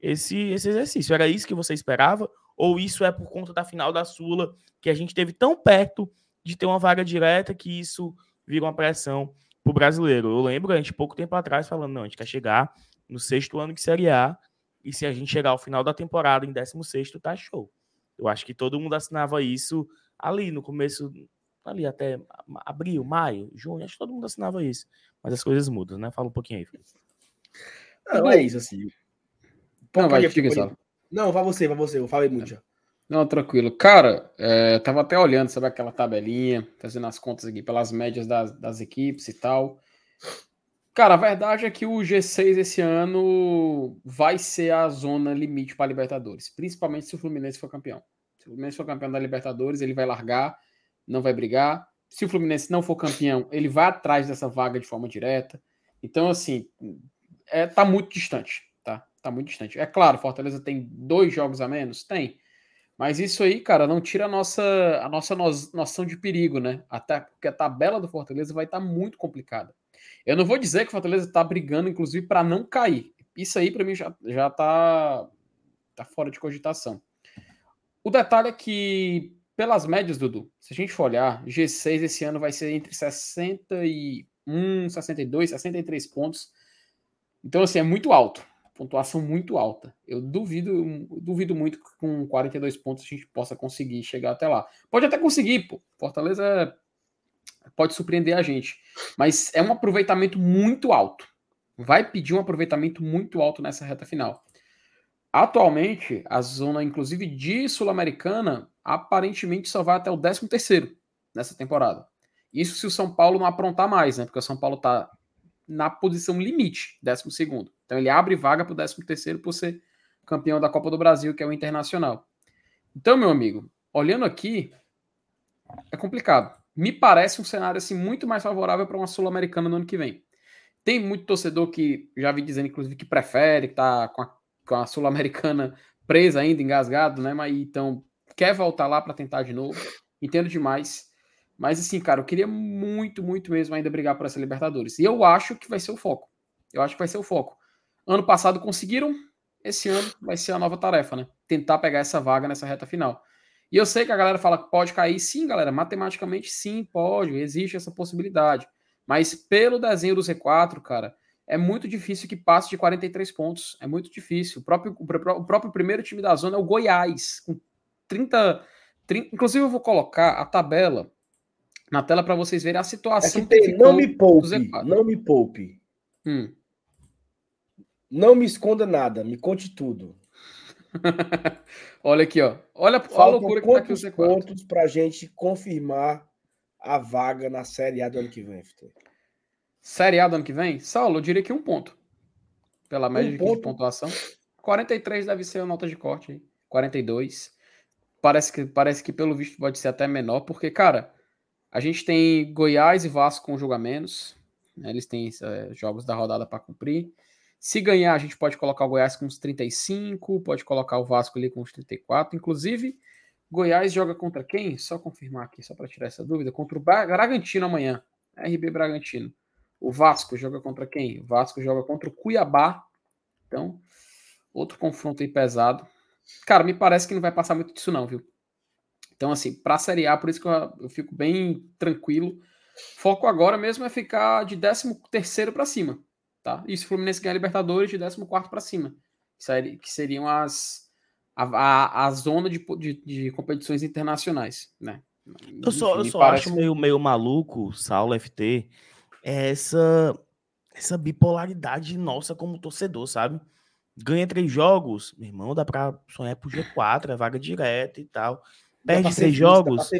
esse, esse exercício. Era isso que você esperava? Ou isso é por conta da final da Sula, que a gente teve tão perto de ter uma vaga direta que isso vira uma pressão pro brasileiro? Eu lembro, a gente pouco tempo atrás falando, não, a gente quer chegar no sexto ano de Série A, e se a gente chegar ao final da temporada em 16 tá show. Eu acho que todo mundo assinava isso ali no começo, ali até abril, maio, junho, acho que todo mundo assinava isso. Mas as coisas mudam, né? Fala um pouquinho aí, Felipe. Não, é isso, assim. Não, vai, fica só. Não, vai você, vai você. Eu falei muito já. Não, tranquilo. Cara, é, tava até olhando, sabe aquela tabelinha, fazendo as contas aqui pelas médias das, das equipes e tal. Cara, a verdade é que o G6 esse ano vai ser a zona limite para Libertadores, principalmente se o Fluminense for campeão. Se o Fluminense for campeão da Libertadores, ele vai largar, não vai brigar. Se o Fluminense não for campeão, ele vai atrás dessa vaga de forma direta. Então, assim, é, tá muito distante, tá? Tá muito distante. É claro, Fortaleza tem dois jogos a menos? Tem. Mas isso aí, cara, não tira a nossa, a nossa no- noção de perigo, né? Até porque a tabela do Fortaleza vai estar muito complicada. Eu não vou dizer que o Fortaleza está brigando, inclusive, para não cair. Isso aí, para mim, já, já tá, tá fora de cogitação. O detalhe é que, pelas médias, Dudu, se a gente for olhar, G6 esse ano vai ser entre 61, 62, 63 pontos. Então, assim, é muito alto. Pontuação muito alta. Eu duvido, duvido muito que com 42 pontos a gente possa conseguir chegar até lá. Pode até conseguir, pô. Fortaleza pode surpreender a gente. Mas é um aproveitamento muito alto. Vai pedir um aproveitamento muito alto nessa reta final. Atualmente, a zona, inclusive de Sul-Americana, aparentemente só vai até o 13 nessa temporada. Isso se o São Paulo não aprontar mais, né? Porque o São Paulo tá na posição limite, 12 Então ele abre vaga para o 13 por ser campeão da Copa do Brasil, que é o Internacional. Então, meu amigo, olhando aqui, é complicado. Me parece um cenário assim muito mais favorável para uma Sul-Americana no ano que vem. Tem muito torcedor que já vi dizendo, inclusive, que prefere, que tá com a, com a Sul-Americana presa ainda, engasgado, né? Mas então quer voltar lá para tentar de novo. Entendo demais. Mas assim, cara, eu queria muito, muito mesmo ainda brigar por essa Libertadores. E eu acho que vai ser o foco. Eu acho que vai ser o foco. Ano passado conseguiram, esse ano vai ser a nova tarefa, né? Tentar pegar essa vaga nessa reta final. E eu sei que a galera fala que pode cair, sim, galera. Matematicamente, sim, pode. Existe essa possibilidade. Mas pelo desenho do Z4, cara, é muito difícil que passe de 43 pontos. É muito difícil. O próprio, o próprio primeiro time da zona é o Goiás, com 30. 30 inclusive, eu vou colocar a tabela na tela para vocês verem a situação. É que tem, não me poupe, não me poupe. Hum. Não me esconda nada, me conte tudo. *laughs* olha aqui, ó. Olha a Faltam loucura que tá aqui o quantos Z4. pontos pra gente confirmar a vaga na Série A do ano que vem, Vitor? Série A do ano que vem? Saulo, eu diria que um ponto. Pela média de- de ponto? pontuação. 43 deve ser a nota de corte. aí. 42. Parece que, parece que, pelo visto, pode ser até menor, porque, cara, a gente tem Goiás e Vasco com um jogo a menos. né, Eles têm eh, jogos da rodada para cumprir. Se ganhar, a gente pode colocar o Goiás com uns 35, pode colocar o Vasco ali com uns 34. Inclusive, Goiás joga contra quem? Só confirmar aqui, só para tirar essa dúvida. Contra o Bra- Bragantino amanhã. RB Bragantino. O Vasco joga contra quem? O Vasco joga contra o Cuiabá. Então, outro confronto aí pesado. Cara, me parece que não vai passar muito disso, não, viu? Então, assim, pra Série A, por isso que eu, eu fico bem tranquilo. Foco agora mesmo é ficar de 13 para cima, tá? E se o Fluminense ganhar a Libertadores, de 14 para cima. Que seriam as. A, a, a zona de, de, de competições internacionais, né? Eu só, eu só acho meio, meio maluco, Saulo FT, essa, essa bipolaridade nossa como torcedor, sabe? Ganha três jogos, meu irmão, dá pra sonhar pro G4, é vaga direta e tal. Perde pra jogos,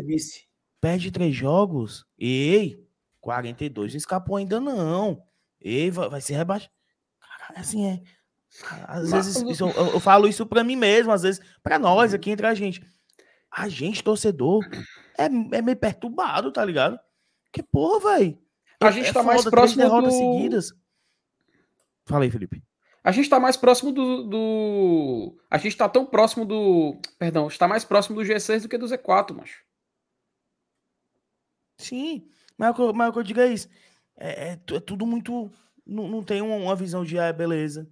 perde três jogos, ei, 42 não escapou ainda não. Ei, vai, ser rebaixado. Cara, assim é. Às Mas- vezes isso- eu, eu falo isso pra mim mesmo, às vezes pra nós aqui entre a gente. A gente, torcedor, é, é meio perturbado, tá ligado? Que porra, velho. A gente tá mais próximo derrotas do- seguidas. Fala aí, Felipe. A gente está mais próximo do, do, A gente está tão próximo do. Perdão, está mais próximo do G6 do que do Z4, macho. Sim, mas, o que eu digo é isso. É, é, é tudo muito. Não, não tem uma, uma, visão de, ah, beleza,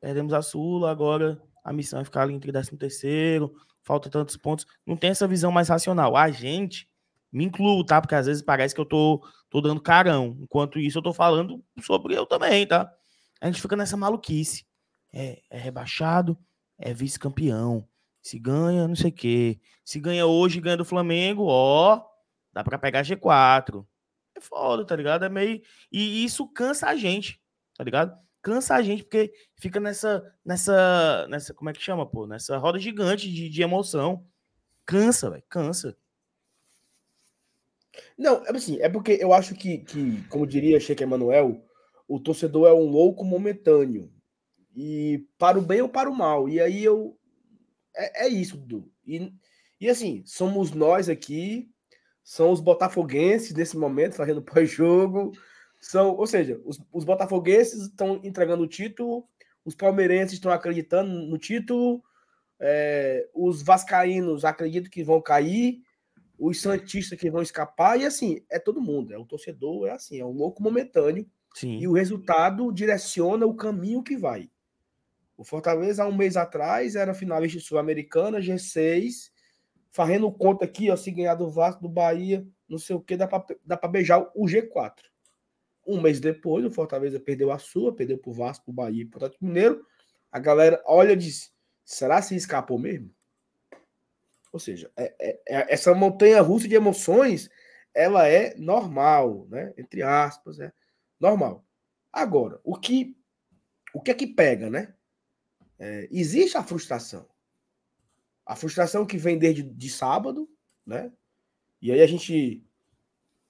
perdemos a Sula, agora a missão é ficar ali entre 13 terceiro, falta tantos pontos. Não tem essa visão mais racional. A gente, me incluo, tá? Porque às vezes parece que eu tô, tô dando carão. Enquanto isso, eu tô falando sobre eu também, tá? A gente fica nessa maluquice. É, é rebaixado, é vice-campeão. Se ganha, não sei o quê. Se ganha hoje, ganha do Flamengo, ó, dá para pegar G4. Foda, tá ligado? É meio. E isso cansa a gente, tá ligado? Cansa a gente, porque fica nessa. nessa. nessa como é que chama, pô? Nessa roda gigante de, de emoção. Cansa, velho. Cansa. Não, é assim, é porque eu acho que, que como diria Sheik Emanuel, o torcedor é um louco momentâneo. E para o bem ou para o mal. E aí eu. É, é isso, Dudu. E, e assim, somos nós aqui, são os botafoguenses nesse momento, fazendo *laughs* pós-jogo. São, ou seja, os, os botafoguenses estão entregando o título, os palmeirenses estão acreditando no título, é, os vascaínos acreditam que vão cair, os santistas que vão escapar, e assim, é todo mundo, é o torcedor, é assim, é um louco momentâneo Sim. E o resultado direciona o caminho que vai. O Fortaleza, há um mês atrás, era finalista sul-americana, G6, fazendo conta aqui, ó, se ganhar do Vasco, do Bahia, não sei o que, dá para beijar o G4. Um mês depois, o Fortaleza perdeu a sua, perdeu pro Vasco, pro Bahia e pro Atlético Mineiro. A galera olha e diz: será se escapou mesmo? Ou seja, é, é, é, essa montanha russa de emoções, ela é normal, né? Entre aspas, é normal. Agora, o que o que é que pega, né? É, existe a frustração. A frustração que vem desde de sábado, né? E aí a gente,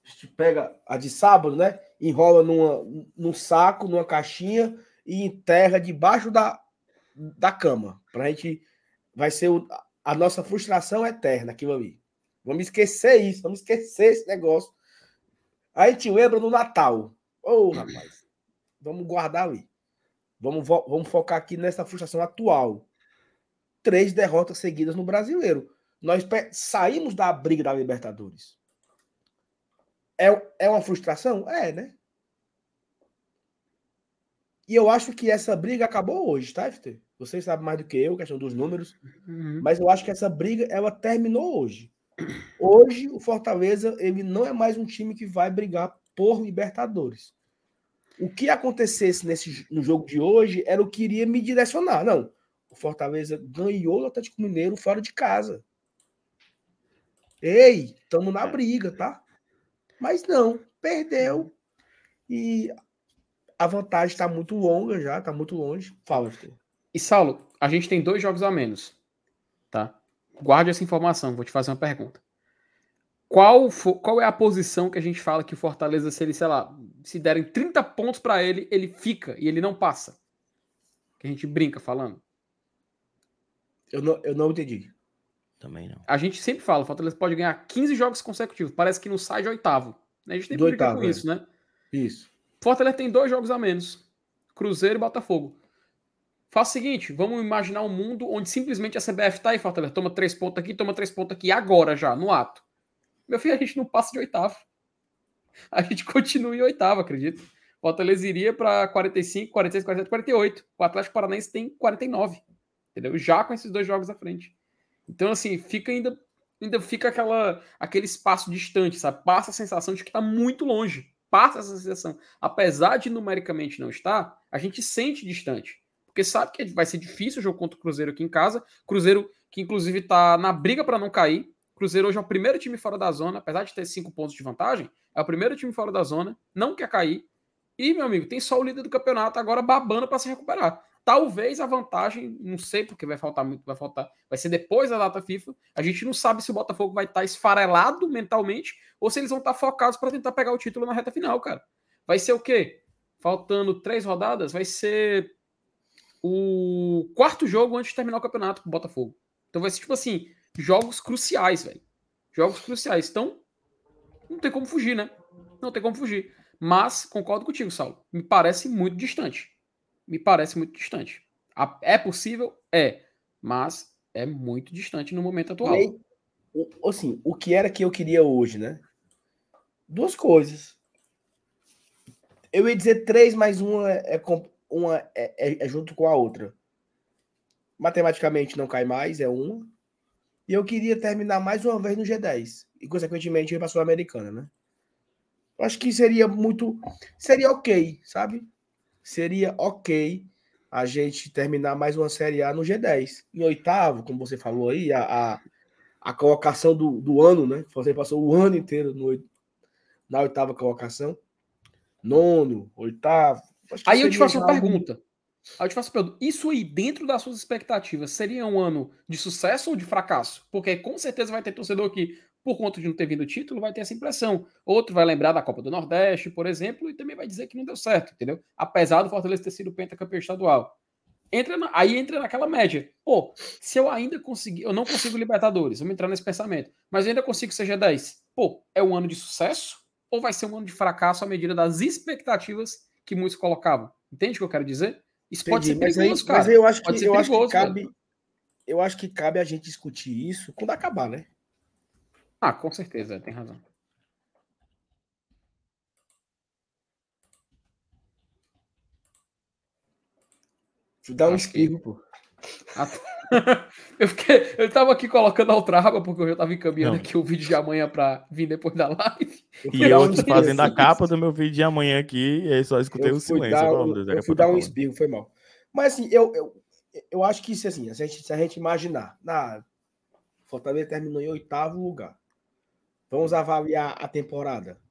a gente pega a de sábado, né? Enrola numa, num saco, numa caixinha e enterra debaixo da, da cama. Pra gente. Vai ser o, a nossa frustração eterna, aquilo ali. Vamos esquecer isso, vamos esquecer esse negócio. A gente lembra no Natal. Ô, oh, rapaz, vamos guardar ali. Vamos, vamos focar aqui nessa frustração atual. Três derrotas seguidas no brasileiro. Nós saímos da briga da Libertadores. É, é uma frustração? É, né? E eu acho que essa briga acabou hoje, tá, FT? Vocês sabem mais do que eu, questão dos números. Uhum. Mas eu acho que essa briga, ela terminou hoje. Hoje, o Fortaleza, ele não é mais um time que vai brigar por Libertadores. O que acontecesse nesse, no jogo de hoje era o que iria me direcionar. Não, o Fortaleza ganhou o Atlético Mineiro fora de casa. Ei, estamos na briga, tá? Mas não, perdeu. E a vantagem está muito longa já, está muito longe. Fala, Arthur. E Saulo, a gente tem dois jogos a menos, tá? Guarde essa informação, vou te fazer uma pergunta. Qual, for, qual é a posição que a gente fala que o Fortaleza, se ele, sei lá, se derem 30 pontos para ele, ele fica e ele não passa? Que a gente brinca falando. Eu não, eu não entendi. Também não. A gente sempre fala, o Fortaleza pode ganhar 15 jogos consecutivos. Parece que não sai de oitavo. A gente tem que brincar com é. isso, né? Isso. Fortaleza tem dois jogos a menos. Cruzeiro e Botafogo. Faça o seguinte, vamos imaginar um mundo onde simplesmente a CBF tá aí, Fortaleza, toma três pontos aqui, toma três pontos aqui, agora já, no ato. Meu filho, a gente não passa de oitavo. A gente *laughs* continua em oitavo, acredito. O Fortaleza iria para 45, 46, 47, 48. O Atlético Paranaense tem 49. Entendeu? Já com esses dois jogos à frente. Então, assim, fica ainda, ainda fica aquela, aquele espaço distante, sabe? Passa a sensação de que está muito longe. Passa essa sensação. Apesar de numericamente não estar, a gente sente distante. Porque sabe que vai ser difícil o jogo contra o Cruzeiro aqui em casa. Cruzeiro que, inclusive, está na briga para não cair. Cruzeiro hoje é o primeiro time fora da zona, apesar de ter cinco pontos de vantagem, é o primeiro time fora da zona, não quer cair. E, meu amigo, tem só o líder do campeonato agora babando para se recuperar. Talvez a vantagem, não sei porque vai faltar muito, vai faltar, vai ser depois da data FIFA. A gente não sabe se o Botafogo vai estar tá esfarelado mentalmente ou se eles vão estar tá focados para tentar pegar o título na reta final, cara. Vai ser o quê? Faltando três rodadas, vai ser o quarto jogo antes de terminar o campeonato com o Botafogo. Então vai ser tipo assim, jogos cruciais, velho. Jogos cruciais. Então, não tem como fugir, né? Não tem como fugir. Mas, concordo contigo, Saulo. Me parece muito distante. Me parece muito distante. É possível? É, mas é muito distante no momento atual. aí, assim, o que era que eu queria hoje, né? Duas coisas. Eu ia dizer três, mas uma é, uma é, é, é junto com a outra. Matematicamente não cai mais, é uma. E eu queria terminar mais uma vez no G10. E, consequentemente, ir para a Sul-Americana, né? Eu acho que seria muito. Seria ok, sabe? Seria ok a gente terminar mais uma Série A no G10. Em oitavo, como você falou aí, a, a, a colocação do, do ano, né? Você passou o ano inteiro no, na oitava colocação. Nono, oitavo. Aí eu te faço uma pergunta. Aí eu te faço uma pergunta. Isso aí, dentro das suas expectativas, seria um ano de sucesso ou de fracasso? Porque com certeza vai ter torcedor que, por conta de não ter vindo o título, vai ter essa impressão. Outro vai lembrar da Copa do Nordeste, por exemplo, e também vai dizer que não deu certo, entendeu? Apesar do Fortaleza ter sido pentacampeão estadual. Entra na, aí entra naquela média. Pô, se eu ainda conseguir, eu não consigo Libertadores, vamos entrar nesse pensamento, mas eu ainda consigo seja 10. Pô, é um ano de sucesso ou vai ser um ano de fracasso à medida das expectativas que muitos colocavam? Entende o que eu quero dizer? Isso pode ser perigoso, mas aí, cara. Mas eu acho que, eu acho que cabe. Eu acho que cabe a gente discutir isso quando acabar, né? Ah, com certeza, tem razão. Dá um espirro, pô. Ah, *laughs* eu, fiquei, eu tava aqui colocando a outra aba porque eu já tava encaminhando Não. aqui o vídeo de amanhã para vir depois da live. E eu aqui fazendo a capa do meu vídeo de amanhã aqui, e aí só escutei o silêncio. Dar, eu, eu fui dar um espirro, foi mal. Mas assim, eu, eu, eu acho que se, assim, se, a gente, se a gente imaginar, na Fortaleza terminou em oitavo lugar. Vamos avaliar a temporada.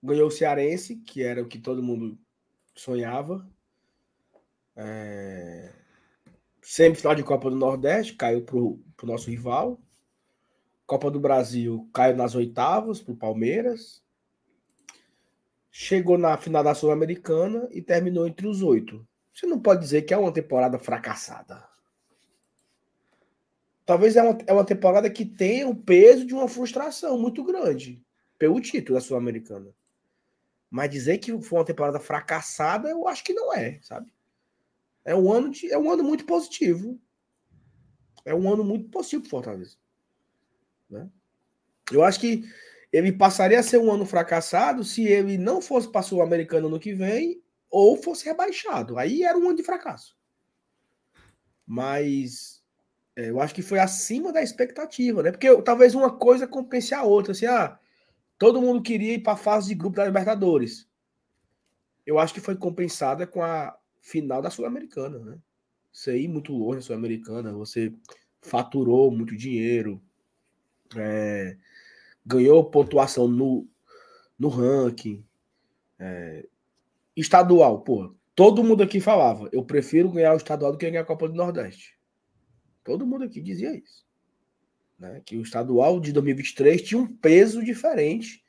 Ganhou o Cearense, que era o que todo mundo sonhava. É... Semifinal de Copa do Nordeste, caiu para o nosso rival. Copa do Brasil caiu nas oitavas para o Palmeiras. Chegou na final da Sul-Americana e terminou entre os oito. Você não pode dizer que é uma temporada fracassada. Talvez é uma, é uma temporada que tenha o peso de uma frustração muito grande pelo título da Sul-Americana. Mas dizer que foi uma temporada fracassada, eu acho que não é, sabe? É um ano, de, é um ano muito positivo. É um ano muito positivo para Fortaleza. Né? Eu acho que ele passaria a ser um ano fracassado se ele não fosse para o americano no que vem ou fosse rebaixado. Aí era um ano de fracasso. Mas é, eu acho que foi acima da expectativa, né? Porque talvez uma coisa compense a outra. Assim, ah, todo mundo queria ir para a fase de grupo da Libertadores. Eu acho que foi compensada com a final da Sul-Americana, né? Você ir muito longe da Sul-Americana, você faturou muito dinheiro, é, ganhou pontuação no, no ranking. É, estadual, pô, todo mundo aqui falava, eu prefiro ganhar o estadual do que ganhar a Copa do Nordeste. Todo mundo aqui dizia isso. Né? Que o estadual de 2023 tinha um peso diferente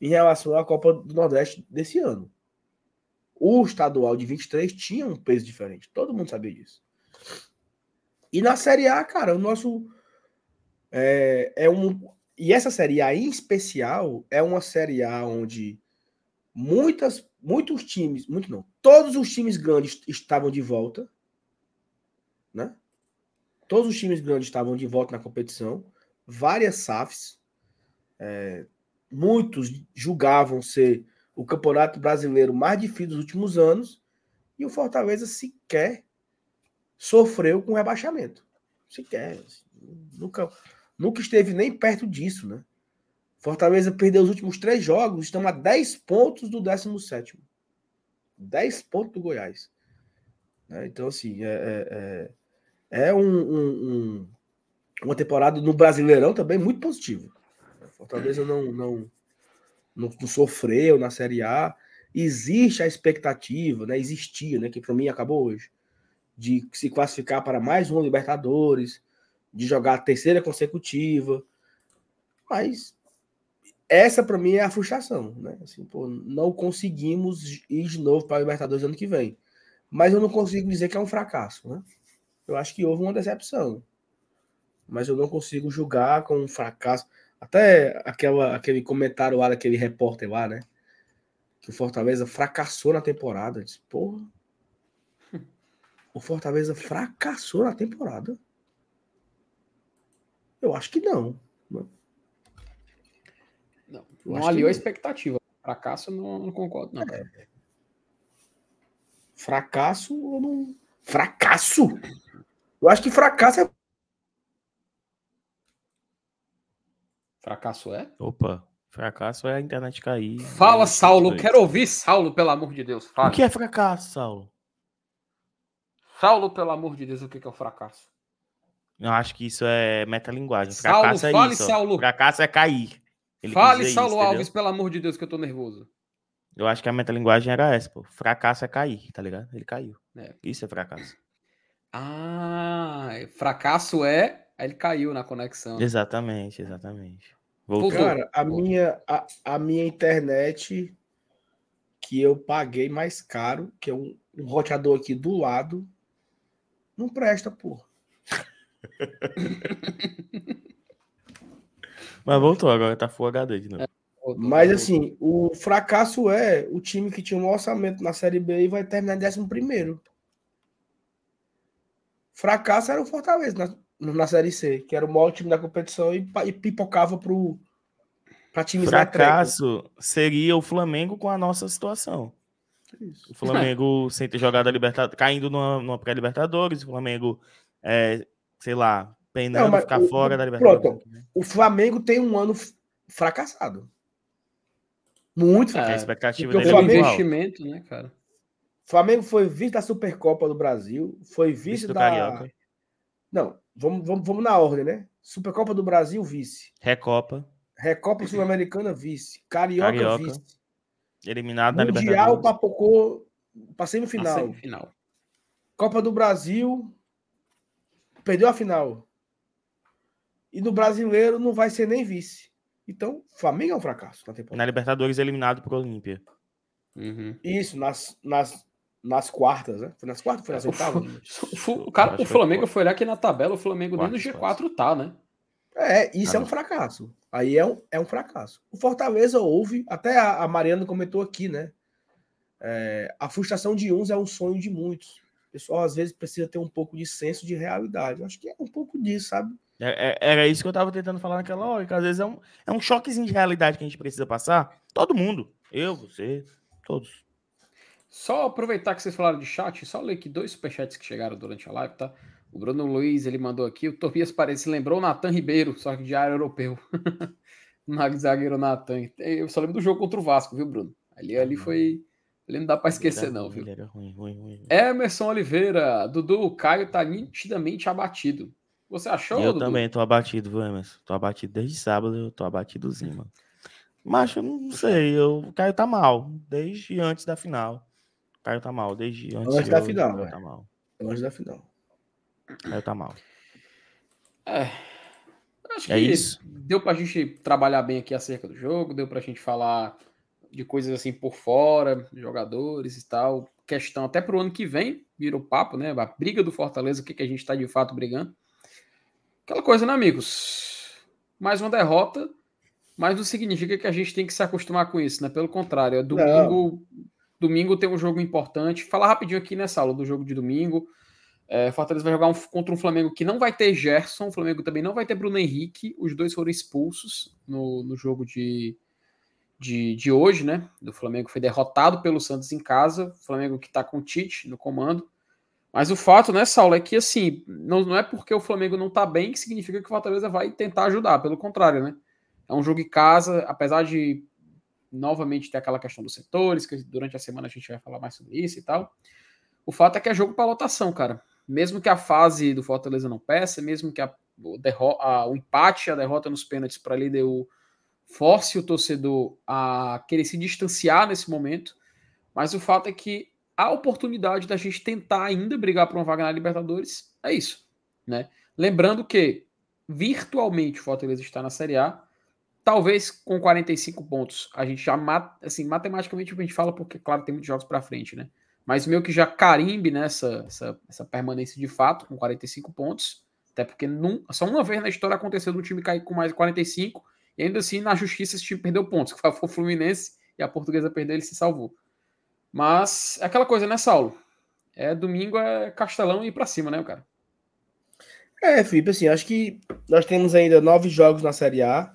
em relação à Copa do Nordeste desse ano. O estadual de 23 tinha um peso diferente. Todo mundo sabia disso. E na Série A, cara, o nosso. É, é um. E essa Série A em especial é uma Série A onde muitas, muitos times, muito não, todos os times grandes estavam de volta, né? Todos os times grandes estavam de volta na competição, várias SAFs, é, muitos julgavam ser o campeonato brasileiro mais difícil dos últimos anos e o Fortaleza sequer sofreu com rebaixamento. Sequer. Assim, nunca, nunca esteve nem perto disso, né? Fortaleza perdeu os últimos três jogos, estamos a 10 pontos do 17. 10 pontos do Goiás. Né? Então, assim, é, é, é um, um, um, uma temporada no Brasileirão também muito positiva. Fortaleza não, não, não, não sofreu na Série A. Existe a expectativa, né? Existia, né? Que para mim acabou hoje, de se classificar para mais um Libertadores, de jogar a terceira consecutiva. Mas essa para mim é a frustração, né? Assim, pô, não conseguimos ir de novo para a Libertadores ano que vem. Mas eu não consigo dizer que é um fracasso, né? Eu acho que houve uma decepção. Mas eu não consigo julgar com um fracasso. Até aquela, aquele comentário lá daquele repórter lá, né? que o Fortaleza fracassou na temporada. Eu disse, porra. *laughs* O Fortaleza fracassou na temporada? Eu acho que não. Não, não aliou a expectativa. Fracasso, não, não concordo, não. É. Fracasso ou não. Fracasso? Eu acho que fracasso é. Fracasso é? Opa, fracasso é a internet cair. Fala, Saulo. Quero ouvir Saulo, pelo amor de Deus. Fala. O que é fracasso, Saulo? Saulo, pelo amor de Deus, o que é o fracasso? Eu acho que isso é metalinguagem. Fracasso Saulo, é fale, isso. Saulo. Fracasso é cair. Ele fale, Saulo isso, Alves, pelo amor de Deus, que eu tô nervoso. Eu acho que a metalinguagem era essa, pô. Fracasso é cair, tá ligado? Ele caiu. É. Isso é fracasso. Ah, fracasso é. Aí ele caiu na conexão. Exatamente, exatamente. Voltou. Cara, a minha, a, a minha internet que eu paguei mais caro, que é um, um roteador aqui do lado, não presta, porra. *laughs* Mas voltou agora, tá Full HD de novo. É, Mas assim, o fracasso é o time que tinha um orçamento na Série B e vai terminar em 11 primeiro. Fracasso era o Fortaleza na, na Série C, que era o maior time da competição e, e pipocava pro para times Fracasso seria o Flamengo com a nossa situação. Isso. O Flamengo *laughs* sem ter jogado a Libertadores, caindo numa, numa pré-Libertadores, o Flamengo é, sei lá, penando não, ficar o, fora da Libertadores. Pronto, o Flamengo tem um ano fracassado. Muito fracassado. É, a expectativa dele é Flamengo, é investimento, né, cara? Flamengo foi vice da Supercopa do Brasil, foi vice, vice da. Carioca. Não, vamos, vamos, vamos na ordem, né? Supercopa do Brasil, vice. Recopa. Recopa Sul-Americana, vice. Carioca, Carioca, vice. Eliminado na Libertadores. Mundial, papocou para semifinal. semifinal. Copa do Brasil, perdeu a final. E no brasileiro não vai ser nem vice. Então, Flamengo é um fracasso na temporada. Na Libertadores, eliminado por Olímpia. Uhum. Isso, nas, nas, nas quartas, né? Foi nas quartas foi nas oitavas? O, o, cara, o Flamengo foi olhar aqui na tabela, o Flamengo nem no G4 tá, né? É, isso ah, é um fracasso. Aí é um, é um fracasso. O Fortaleza houve, até a, a Mariana comentou aqui, né? É, a frustração de uns é um sonho de muitos. O pessoal às vezes precisa ter um pouco de senso de realidade. Eu acho que é um pouco disso, sabe? É, é, era isso que eu tava tentando falar naquela hora, que às vezes é um, é um choquezinho de realidade que a gente precisa passar. Todo mundo. Eu, você, todos. Só aproveitar que vocês falaram de chat, só ler aqui dois superchats que chegaram durante a live, tá? O Bruno Luiz, ele mandou aqui, o Tobias parece lembrou o Natan Ribeiro, só que de área europeu. *laughs* o zagueiro Natan. Eu só lembro do jogo contra o Vasco, viu, Bruno? Ali, ali foi... Ali não dá para esquecer, não, viu? Ruim, ruim, ruim. Emerson Oliveira, Dudu, o Caio tá nitidamente abatido. Você achou, Eu Dudu? também tô abatido, viu, Emerson? Tô abatido desde sábado, eu tô abatidozinho, mano. Mas eu não sei, eu, o Caio tá mal, desde antes da final. O Caio tá mal, desde antes, antes da final, velho. Tá mal. Antes da final. Caio tá mal. É. Acho é que isso. deu pra gente trabalhar bem aqui acerca do jogo, deu pra gente falar de coisas assim por fora, jogadores e tal. Questão até pro ano que vem, virou papo, né? A briga do Fortaleza, o que, que a gente tá de fato brigando. Aquela coisa, né, amigos? Mais uma derrota, mas não significa que a gente tem que se acostumar com isso, né? Pelo contrário, é domingo, domingo tem um jogo importante. Falar rapidinho aqui nessa aula do jogo de domingo. É, Fortaleza vai jogar um, contra um Flamengo que não vai ter Gerson, o Flamengo também não vai ter Bruno Henrique. Os dois foram expulsos no, no jogo de, de, de hoje, né? Do Flamengo foi derrotado pelo Santos em casa. O Flamengo que tá com o Tite no comando. Mas o fato, né, Saulo, é que assim, não, não é porque o Flamengo não tá bem que significa que o Fortaleza vai tentar ajudar, pelo contrário, né? É um jogo em casa, apesar de novamente ter aquela questão dos setores, que durante a semana a gente vai falar mais sobre isso e tal. O fato é que é jogo para lotação, cara. Mesmo que a fase do Fortaleza não peça, mesmo que a, o, a, o empate, a derrota nos pênaltis para líder o, force o torcedor a querer se distanciar nesse momento, mas o fato é que a oportunidade da gente tentar ainda brigar por uma vaga na Libertadores é isso, né? Lembrando que virtualmente o Fortaleza está na Série A, talvez com 45 pontos a gente já assim matematicamente a gente fala porque claro tem muitos jogos para frente, né? Mas meio que já carimbe nessa essa, essa permanência de fato com 45 pontos, até porque só uma vez na história aconteceu do time cair com mais de 45 e ainda assim na justiça esse time perdeu pontos, *laughs* que foi o Fluminense e a portuguesa perdeu, ele se salvou. Mas é aquela coisa, né, Saulo? É domingo é Castelão e ir pra cima, né, cara? É, Felipe, assim, acho que nós temos ainda nove jogos na Série A.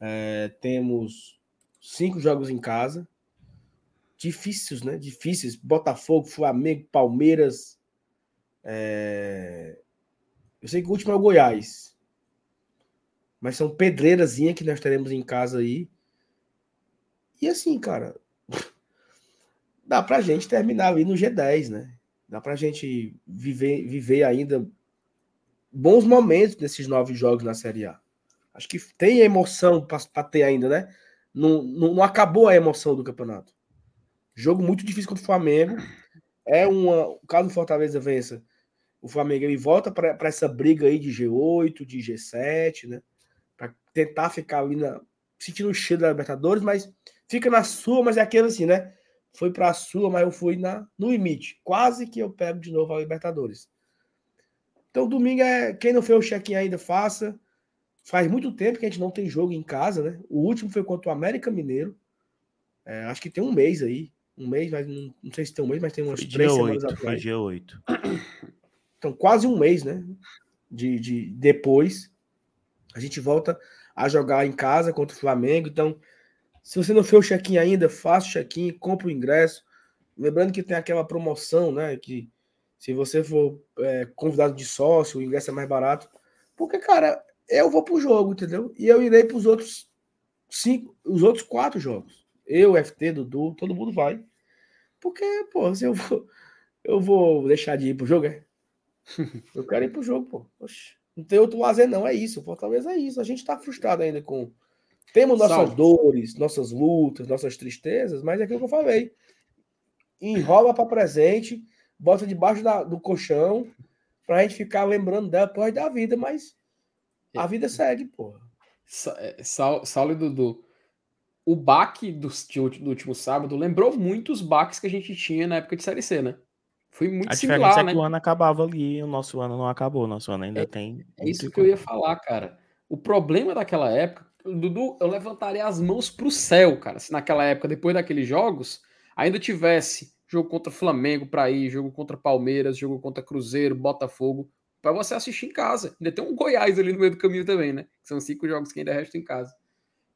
É, temos cinco jogos em casa. Difíceis, né? Difíceis. Botafogo, Flamengo, Palmeiras. É... Eu sei que o último é o Goiás. Mas são pedreirazinha que nós teremos em casa aí. E assim, cara, *laughs* dá pra gente terminar ali no G10, né? Dá pra gente viver, viver ainda bons momentos nesses nove jogos na Série A. Acho que tem emoção para ter ainda, né? Não, não, não, acabou a emoção do campeonato. Jogo muito difícil contra o Flamengo. É uma. Caso o Fortaleza vença, o Flamengo ele volta para essa briga aí de G8, de G7, né? Para tentar ficar ali na, sentindo o cheiro da Libertadores, mas fica na sua, mas é aquele assim, né? Foi para a sua, mas eu fui na, no limite. Quase que eu pego de novo a Libertadores. Então, domingo é. Quem não fez o check-in ainda, faça. Faz muito tempo que a gente não tem jogo em casa, né? O último foi contra o América Mineiro. É, acho que tem um mês aí. Um mês, mas não, não, sei se tem um mês, mas tem umas foi três dia semanas 8, Foi dia 8. Então, quase um mês, né? De, de depois. A gente volta a jogar em casa contra o Flamengo. Então, se você não fez o check-in ainda, faça o check-in, compre o ingresso. Lembrando que tem aquela promoção, né? Que se você for é, convidado de sócio, o ingresso é mais barato. Porque, cara, eu vou pro jogo, entendeu? E eu irei pros outros cinco, os outros quatro jogos. Eu, FT, Dudu, todo mundo vai. Porque, pô, se eu vou, eu vou deixar de ir pro jogo, é? *laughs* Eu quero ir pro jogo, pô. Oxi, não tem outro lazer, não. É isso. Fortaleza é isso. A gente tá frustrado ainda com. Temos nossas Salve. dores, nossas lutas, nossas tristezas, mas é aquilo que eu falei. Enrola para presente bota debaixo da, do colchão pra gente ficar lembrando dela pós da vida, mas a vida segue, porra. É, Saulo Sal e Dudu, o baque do, do, último sábado lembrou muito os baques que a gente tinha na época de Série C, né? Foi muito a similar, diferença né? é que o ano acabava ali e o nosso ano não acabou. O nosso ano ainda é, tem. É isso que eu ia falar, cara. O problema daquela época, Dudu, eu levantaria as mãos pro céu, cara, se naquela época, depois daqueles jogos, ainda tivesse jogo contra Flamengo para ir, jogo contra Palmeiras, jogo contra Cruzeiro, Botafogo, para você assistir em casa. Ainda tem um Goiás ali no meio do caminho também, né? São cinco jogos que ainda restam em casa.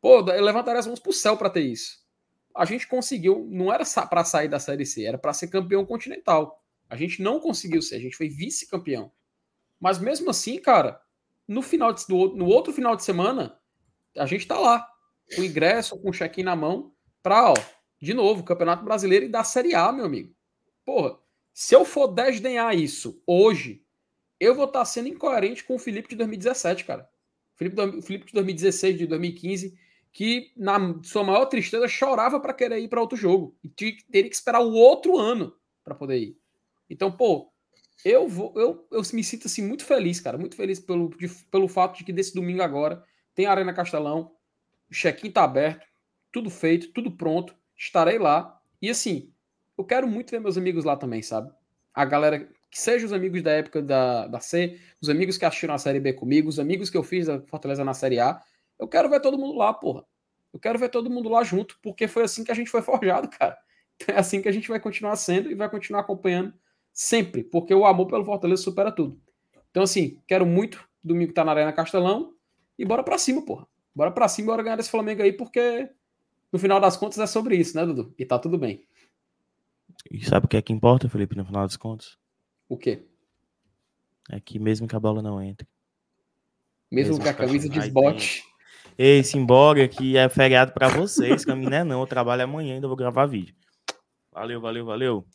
Pô, levantaria as mãos pro céu para ter isso. A gente conseguiu, não era para sair da Série C, era para ser campeão continental. A gente não conseguiu ser, a gente foi vice-campeão. Mas mesmo assim, cara, no final de, no outro final de semana, a gente tá lá, com ingresso, com check-in na mão, para, ó, de novo, Campeonato Brasileiro e da Série A, meu amigo. Porra, se eu for desdenhar isso hoje, eu vou estar sendo incoerente com o Felipe de 2017, cara. Felipe, Felipe de 2016, de 2015, que na sua maior tristeza chorava para querer ir para outro jogo e teria que esperar o outro ano para poder ir. Então, pô, eu vou, eu, eu me sinto assim muito feliz, cara, muito feliz pelo, de, pelo fato de que desse domingo agora tem a Arena Castelão, o check-in tá aberto, tudo feito, tudo pronto estarei lá. E assim, eu quero muito ver meus amigos lá também, sabe? A galera, que seja os amigos da época da, da C, os amigos que assistiram a Série B comigo, os amigos que eu fiz da Fortaleza na Série A. Eu quero ver todo mundo lá, porra. Eu quero ver todo mundo lá junto, porque foi assim que a gente foi forjado, cara. Então é assim que a gente vai continuar sendo e vai continuar acompanhando sempre, porque o amor pelo Fortaleza supera tudo. Então, assim, quero muito domingo tá na Arena Castelão e bora pra cima, porra. Bora pra cima, bora ganhar esse Flamengo aí, porque no final das contas é sobre isso, né, Dudu? E tá tudo bem. E sabe o que é que importa, Felipe, no final das contas? O quê? É que mesmo que a bola não entre. Mesmo, mesmo que a camisa desbote. Ei, se embora que é feriado para vocês, minha é não, eu trabalho amanhã ainda vou gravar vídeo. Valeu, valeu, valeu.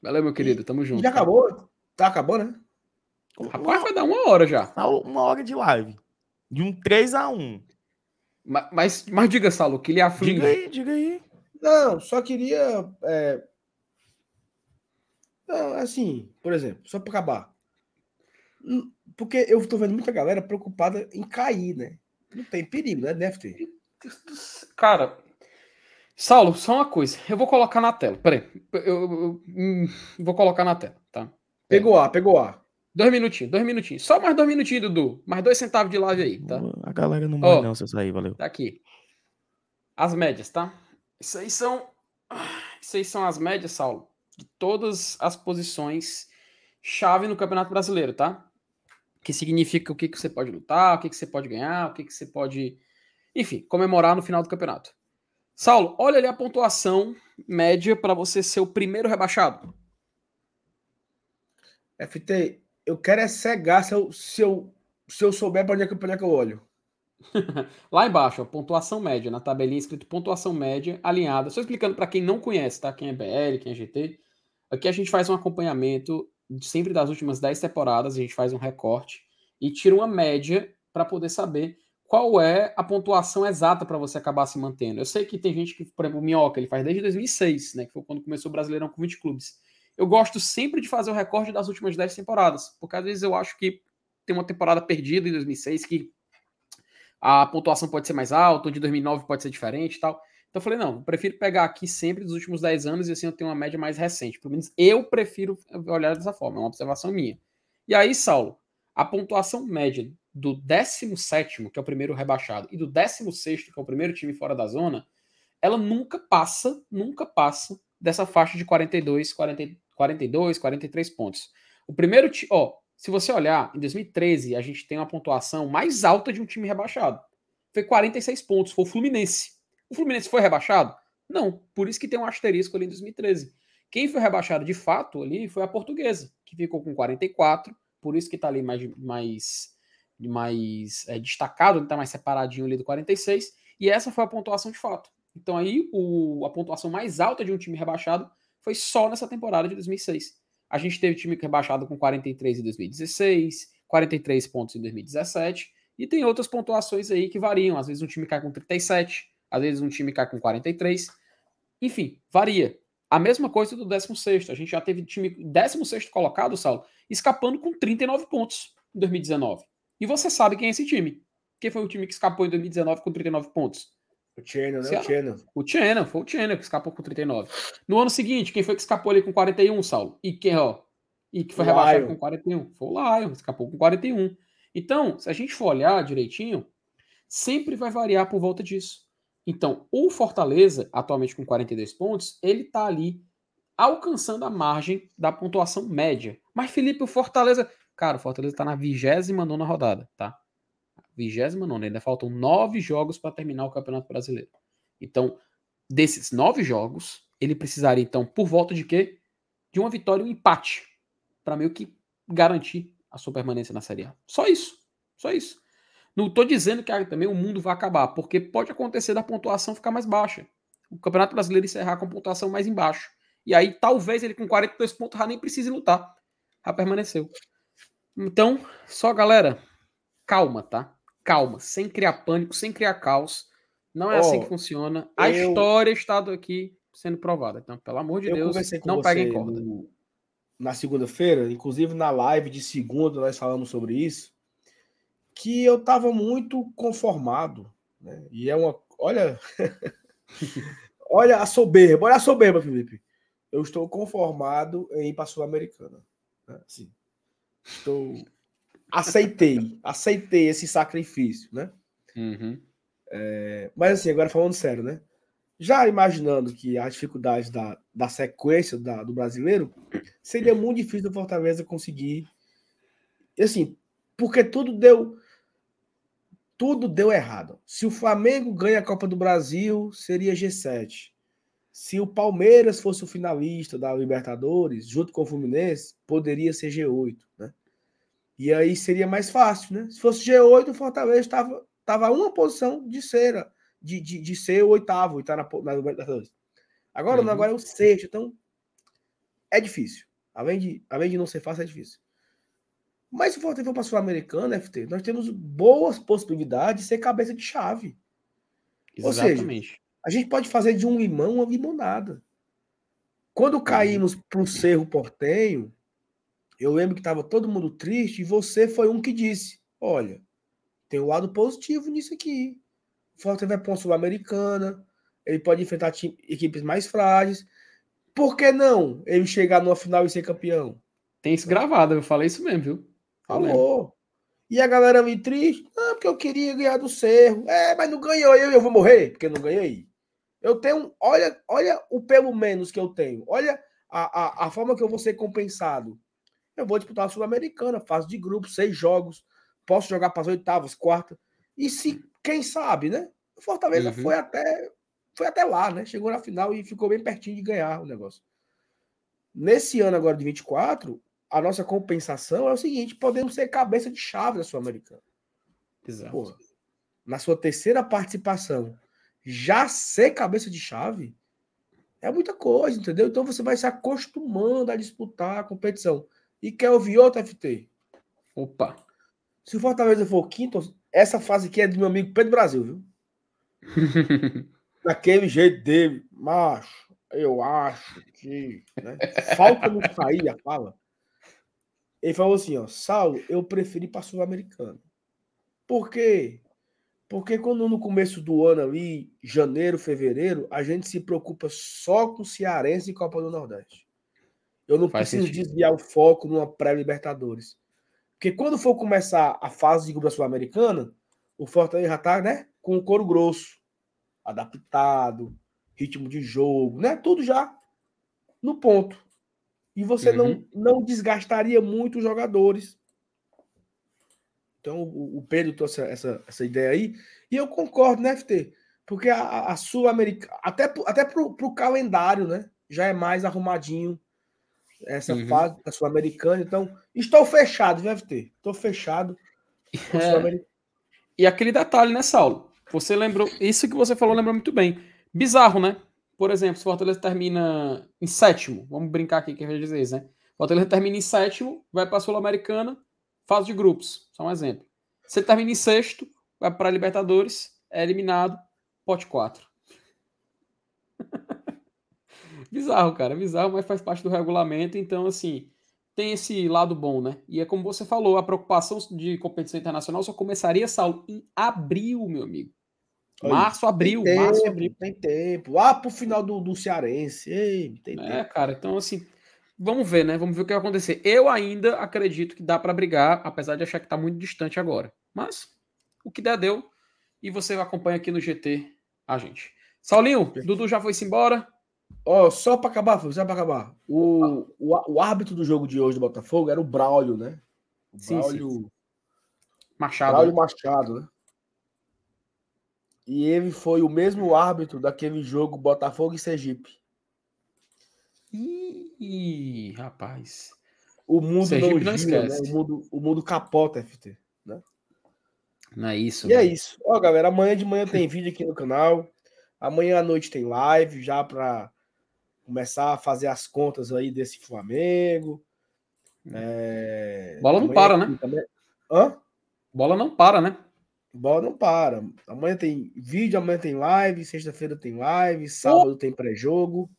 Valeu, meu querido, tamo junto. Já acabou? Tá, acabou, né? Rapaz, vai dar uma hora já. Uma hora de live. De um 3 a 1 mas, mas diga, Saulo, que ele aflige. Diga aí, diga aí. Não, só queria. É... Não, assim, por exemplo, só para acabar. Porque eu estou vendo muita galera preocupada em cair, né? Não tem perigo, né? Deve ter. Cara, Saulo, só uma coisa. Eu vou colocar na tela. Peraí. Eu, eu, eu, hum, vou colocar na tela, tá? Pegou A, pegou A. Dois minutinhos, dois minutinhos. Só mais dois minutinhos, Dudu. Mais dois centavos de live aí, tá? A galera não morre, não, se sair, valeu. Tá aqui. As médias, tá? Isso aí são. Isso aí são as médias, Saulo, de todas as posições chave no Campeonato Brasileiro, tá? Que significa o que, que você pode lutar, o que, que você pode ganhar, o que, que você pode. Enfim, comemorar no final do campeonato. Saulo, olha ali a pontuação média para você ser o primeiro rebaixado. FT, eu quero é cegar se eu, se eu, se eu souber para onde, é que, onde é que eu olho. *laughs* Lá embaixo, ó, pontuação média, na tabelinha escrito pontuação média alinhada. Só explicando para quem não conhece, tá? Quem é BL, quem é GT. Aqui a gente faz um acompanhamento sempre das últimas 10 temporadas, a gente faz um recorte e tira uma média para poder saber qual é a pontuação exata para você acabar se mantendo. Eu sei que tem gente que, por exemplo, o Minhoca, ele faz desde 2006, né, que foi quando começou o Brasileirão com 20 clubes. Eu gosto sempre de fazer o recorde das últimas 10 temporadas, porque às vezes eu acho que tem uma temporada perdida em 2006 que a pontuação pode ser mais alta, ou de 2009 pode ser diferente e tal. Então eu falei, não, eu prefiro pegar aqui sempre dos últimos 10 anos e assim eu tenho uma média mais recente. Pelo menos eu prefiro olhar dessa forma, é uma observação minha. E aí, Saulo, a pontuação média do 17, que é o primeiro rebaixado, e do 16, que é o primeiro time fora da zona, ela nunca passa, nunca passa dessa faixa de 42, 40, 42, 43 pontos. O primeiro ó, se você olhar, em 2013 a gente tem uma pontuação mais alta de um time rebaixado. Foi 46 pontos, foi o Fluminense. O Fluminense foi rebaixado? Não, por isso que tem um asterisco ali em 2013. Quem foi rebaixado de fato ali foi a Portuguesa, que ficou com 44, por isso que está ali mais, mais, mais é, destacado, está mais separadinho ali do 46, e essa foi a pontuação de fato. Então aí o, a pontuação mais alta de um time rebaixado foi só nessa temporada de 2006. A gente teve time rebaixado com 43 em 2016, 43 pontos em 2017, e tem outras pontuações aí que variam. Às vezes um time cai com 37, às vezes um time cai com 43. Enfim, varia. A mesma coisa do 16. A gente já teve time 16 colocado, Saulo, escapando com 39 pontos em 2019. E você sabe quem é esse time. Quem foi o time que escapou em 2019 com 39 pontos? O Channel, né? O Channel. O Channel, foi o Channel que escapou com 39. No ano seguinte, quem foi que escapou ali com 41, Saulo? E quem, ó? E que foi o rebaixado Lion. com 41? Foi o Lion, escapou com 41. Então, se a gente for olhar direitinho, sempre vai variar por volta disso. Então, o Fortaleza, atualmente com 42 pontos, ele está ali alcançando a margem da pontuação média. Mas, Felipe, o Fortaleza. Cara, o Fortaleza está na 29 rodada, tá? 29, ainda faltam nove jogos para terminar o Campeonato Brasileiro. Então, desses nove jogos, ele precisaria, então, por volta de quê? De uma vitória e um empate. Para meio que garantir a sua permanência na Série A. Só isso. Só isso. Não estou dizendo que também o mundo vai acabar, porque pode acontecer da pontuação ficar mais baixa. O Campeonato Brasileiro encerrar com pontuação mais embaixo. E aí, talvez ele com 42 pontos já nem precise lutar. Já permaneceu. Então, só galera, calma, tá? calma, sem criar pânico, sem criar caos. Não é oh, assim que funciona. A eu... história está aqui sendo provada. Então, pelo amor de eu Deus, não peguem corda. No, na segunda-feira, inclusive na live de segunda, nós falamos sobre isso, que eu estava muito conformado. Né? E é uma. Olha. *laughs* olha a soberba, olha a soberba, Felipe. Eu estou conformado em ir para a Sul-Americana. Né? Assim, estou aceitei, aceitei esse sacrifício, né? Uhum. É, mas assim, agora falando sério, né? Já imaginando que a dificuldade da, da sequência da, do brasileiro, seria muito difícil o Fortaleza conseguir. Assim, porque tudo deu. Tudo deu errado. Se o Flamengo ganha a Copa do Brasil, seria G7. Se o Palmeiras fosse o finalista da Libertadores, junto com o Fluminense, poderia ser G8, né? E aí seria mais fácil, né? Se fosse G8, o Fortaleza estava tava uma posição de ser, de, de, de ser o oitavo e estar tá na, Libertadores. Agora, uhum. agora é o sexto, então é difícil. Além de, além de não ser fácil, é difícil. Mas se o Fortaleza for para a Sul-Americana, FT, nós temos boas possibilidades de ser cabeça de chave. Exatamente. Ou seja, a gente pode fazer de um limão uma limonada. Quando uhum. caímos para o Cerro Portenho, eu lembro que estava todo mundo triste e você foi um que disse: olha, tem um lado positivo nisso aqui. O Fortaleza vai para uma Sul-Americana, ele pode enfrentar equipes mais frágeis. Por que não ele chegar numa final e ser campeão? Tem isso gravado, eu falei isso mesmo, viu? Falou. E a galera me triste, ah, porque eu queria ganhar do Cerro. É, mas não ganhou eu, eu vou morrer, porque não ganhei. Eu tenho. Olha, olha o pelo menos que eu tenho. Olha a, a, a forma que eu vou ser compensado. Eu vou disputar a Sul-Americana, fase de grupo, seis jogos. Posso jogar para as oitavas, quarta. E se, quem sabe, né? O Fortaleza uhum. foi até foi até lá, né? Chegou na final e ficou bem pertinho de ganhar o negócio. Nesse ano agora de 24, a nossa compensação é o seguinte: podemos ser cabeça de chave da Sul-Americana. Exato. Porra, na sua terceira participação, já ser cabeça de chave é muita coisa, entendeu? Então você vai se acostumando a disputar a competição. E quer ouvir outro FT? Opa! Se o Fortaleza for quinto, essa fase aqui é do meu amigo Pedro Brasil, viu? *laughs* Daquele jeito dele, macho, eu acho que. Né? Falta não sair a fala. Ele falou assim: ó, Saulo, eu preferi para Sul-Americano. Por quê? Porque quando no começo do ano ali, janeiro, fevereiro, a gente se preocupa só com Cearense e Copa do Nordeste. Eu não Faz preciso sentido. desviar o foco numa pré-Libertadores. Porque quando for começar a fase de da Sul-Americana, o Fortaleza já tá, né, com o couro grosso, adaptado, ritmo de jogo, né, tudo já no ponto. E você uhum. não, não desgastaria muito os jogadores então o, Pedro trouxe essa, essa ideia aí, e eu concordo, né, FT? Porque a, a Sul-Americana, até, até pro, pro calendário, né? Já é mais arrumadinho essa uhum. fase da Sul-Americana. Então, estou fechado, viu, FT? Estou fechado. É. E aquele detalhe, né, Saulo? Você lembrou, isso que você falou lembrou muito bem. Bizarro, né? Por exemplo, se Fortaleza termina em sétimo, vamos brincar aqui que eu dizer isso, né? Fortaleza termina em sétimo, vai para a Sul-Americana, fase de grupos, só um exemplo. Se ele termina em sexto, vai para a Libertadores, é eliminado, pote 4. *laughs* bizarro, cara, bizarro, mas faz parte do regulamento, então, assim, tem esse lado bom, né? E é como você falou, a preocupação de competição internacional só começaria, Saulo, em abril, meu amigo. Março, abril, tem março, tempo, abril. Tem tempo. Ah, pro final do, do Cearense. Ei, tem é, tempo. cara, então assim, Vamos ver, né? Vamos ver o que vai acontecer. Eu ainda acredito que dá para brigar, apesar de achar que está muito distante agora. Mas o que der, deu. E você acompanha aqui no GT a gente. Saulinho, Dudu já foi-se embora. Ó, oh, só para acabar, só para acabar. O, o, o, árbitro do jogo de hoje do Botafogo era o Braulio, né? O Braulio. Sim, sim. Machado. Braulio né? Machado, né? E ele foi o mesmo árbitro daquele jogo Botafogo e Sergipe. Ih, rapaz. O mundo Sergipe não, gira, não né? o, mundo, o mundo capota, FT. Né? Não é isso. E é isso. Ó, galera, amanhã de manhã tem vídeo aqui no canal. Amanhã à noite tem live já para começar a fazer as contas aí desse Flamengo. É... Bola não para, né? Também... Hã? Bola não para, né? Bola não para. Amanhã tem vídeo, amanhã tem live, sexta-feira tem live, sábado oh. tem pré-jogo.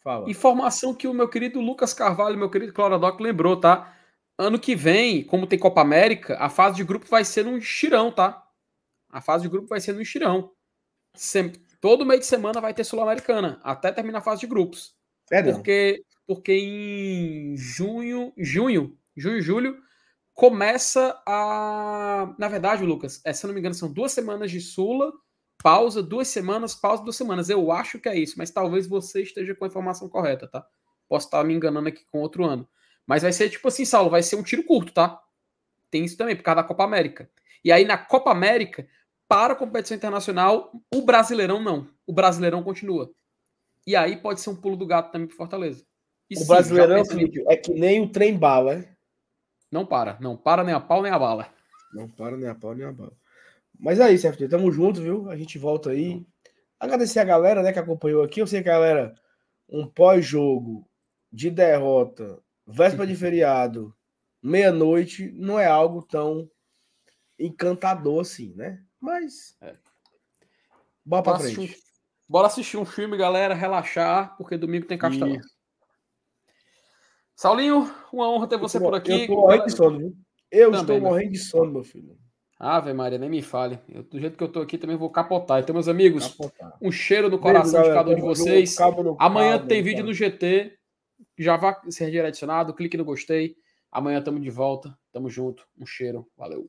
Fala. Informação que o meu querido Lucas Carvalho, meu querido Clorodoc lembrou, tá? Ano que vem, como tem Copa América, a fase de grupo vai ser num estirão, tá? A fase de grupo vai ser no estirão. Sempre, todo meio de semana vai ter Sul-Americana, até terminar a fase de grupos. É, porque, porque em junho, junho, junho, julho, começa a. Na verdade, Lucas, é, se eu não me engano, são duas semanas de Sula pausa duas semanas, pausa duas semanas. Eu acho que é isso, mas talvez você esteja com a informação correta, tá? Posso estar me enganando aqui com outro ano. Mas vai ser tipo assim, Saulo, vai ser um tiro curto, tá? Tem isso também, por causa da Copa América. E aí na Copa América, para a competição internacional, o Brasileirão não. O Brasileirão continua. E aí pode ser um pulo do gato também para Fortaleza. E o sim, Brasileirão, Felipe, é que nem o trem bala, é? Não para. Não para nem a pau nem a bala. Não para nem a pau nem a bala. Mas é isso, FT. Tamo junto, viu? A gente volta aí. Agradecer a galera né, que acompanhou aqui. Eu sei que a galera, um pós-jogo de derrota, véspera de *laughs* feriado, meia-noite, não é algo tão encantador assim, né? Mas. É. Bora pra frente. Assistir um... Bora assistir um filme, galera, relaxar, porque domingo tem Castelão. Saulinho, uma honra ter você por aqui. Eu tô morrendo de sono, viu? Eu Também, estou morrendo de sono, meu filho. Ave Maria, nem me fale. Eu, do jeito que eu tô aqui também vou capotar. Então, meus amigos, capotar. um cheiro no coração Beijo, de cada um de vocês. Amanhã cabo, tem vídeo no GT. Já vai ser redirecionado. Clique no gostei. Amanhã estamos de volta. Tamo junto. Um cheiro. Valeu.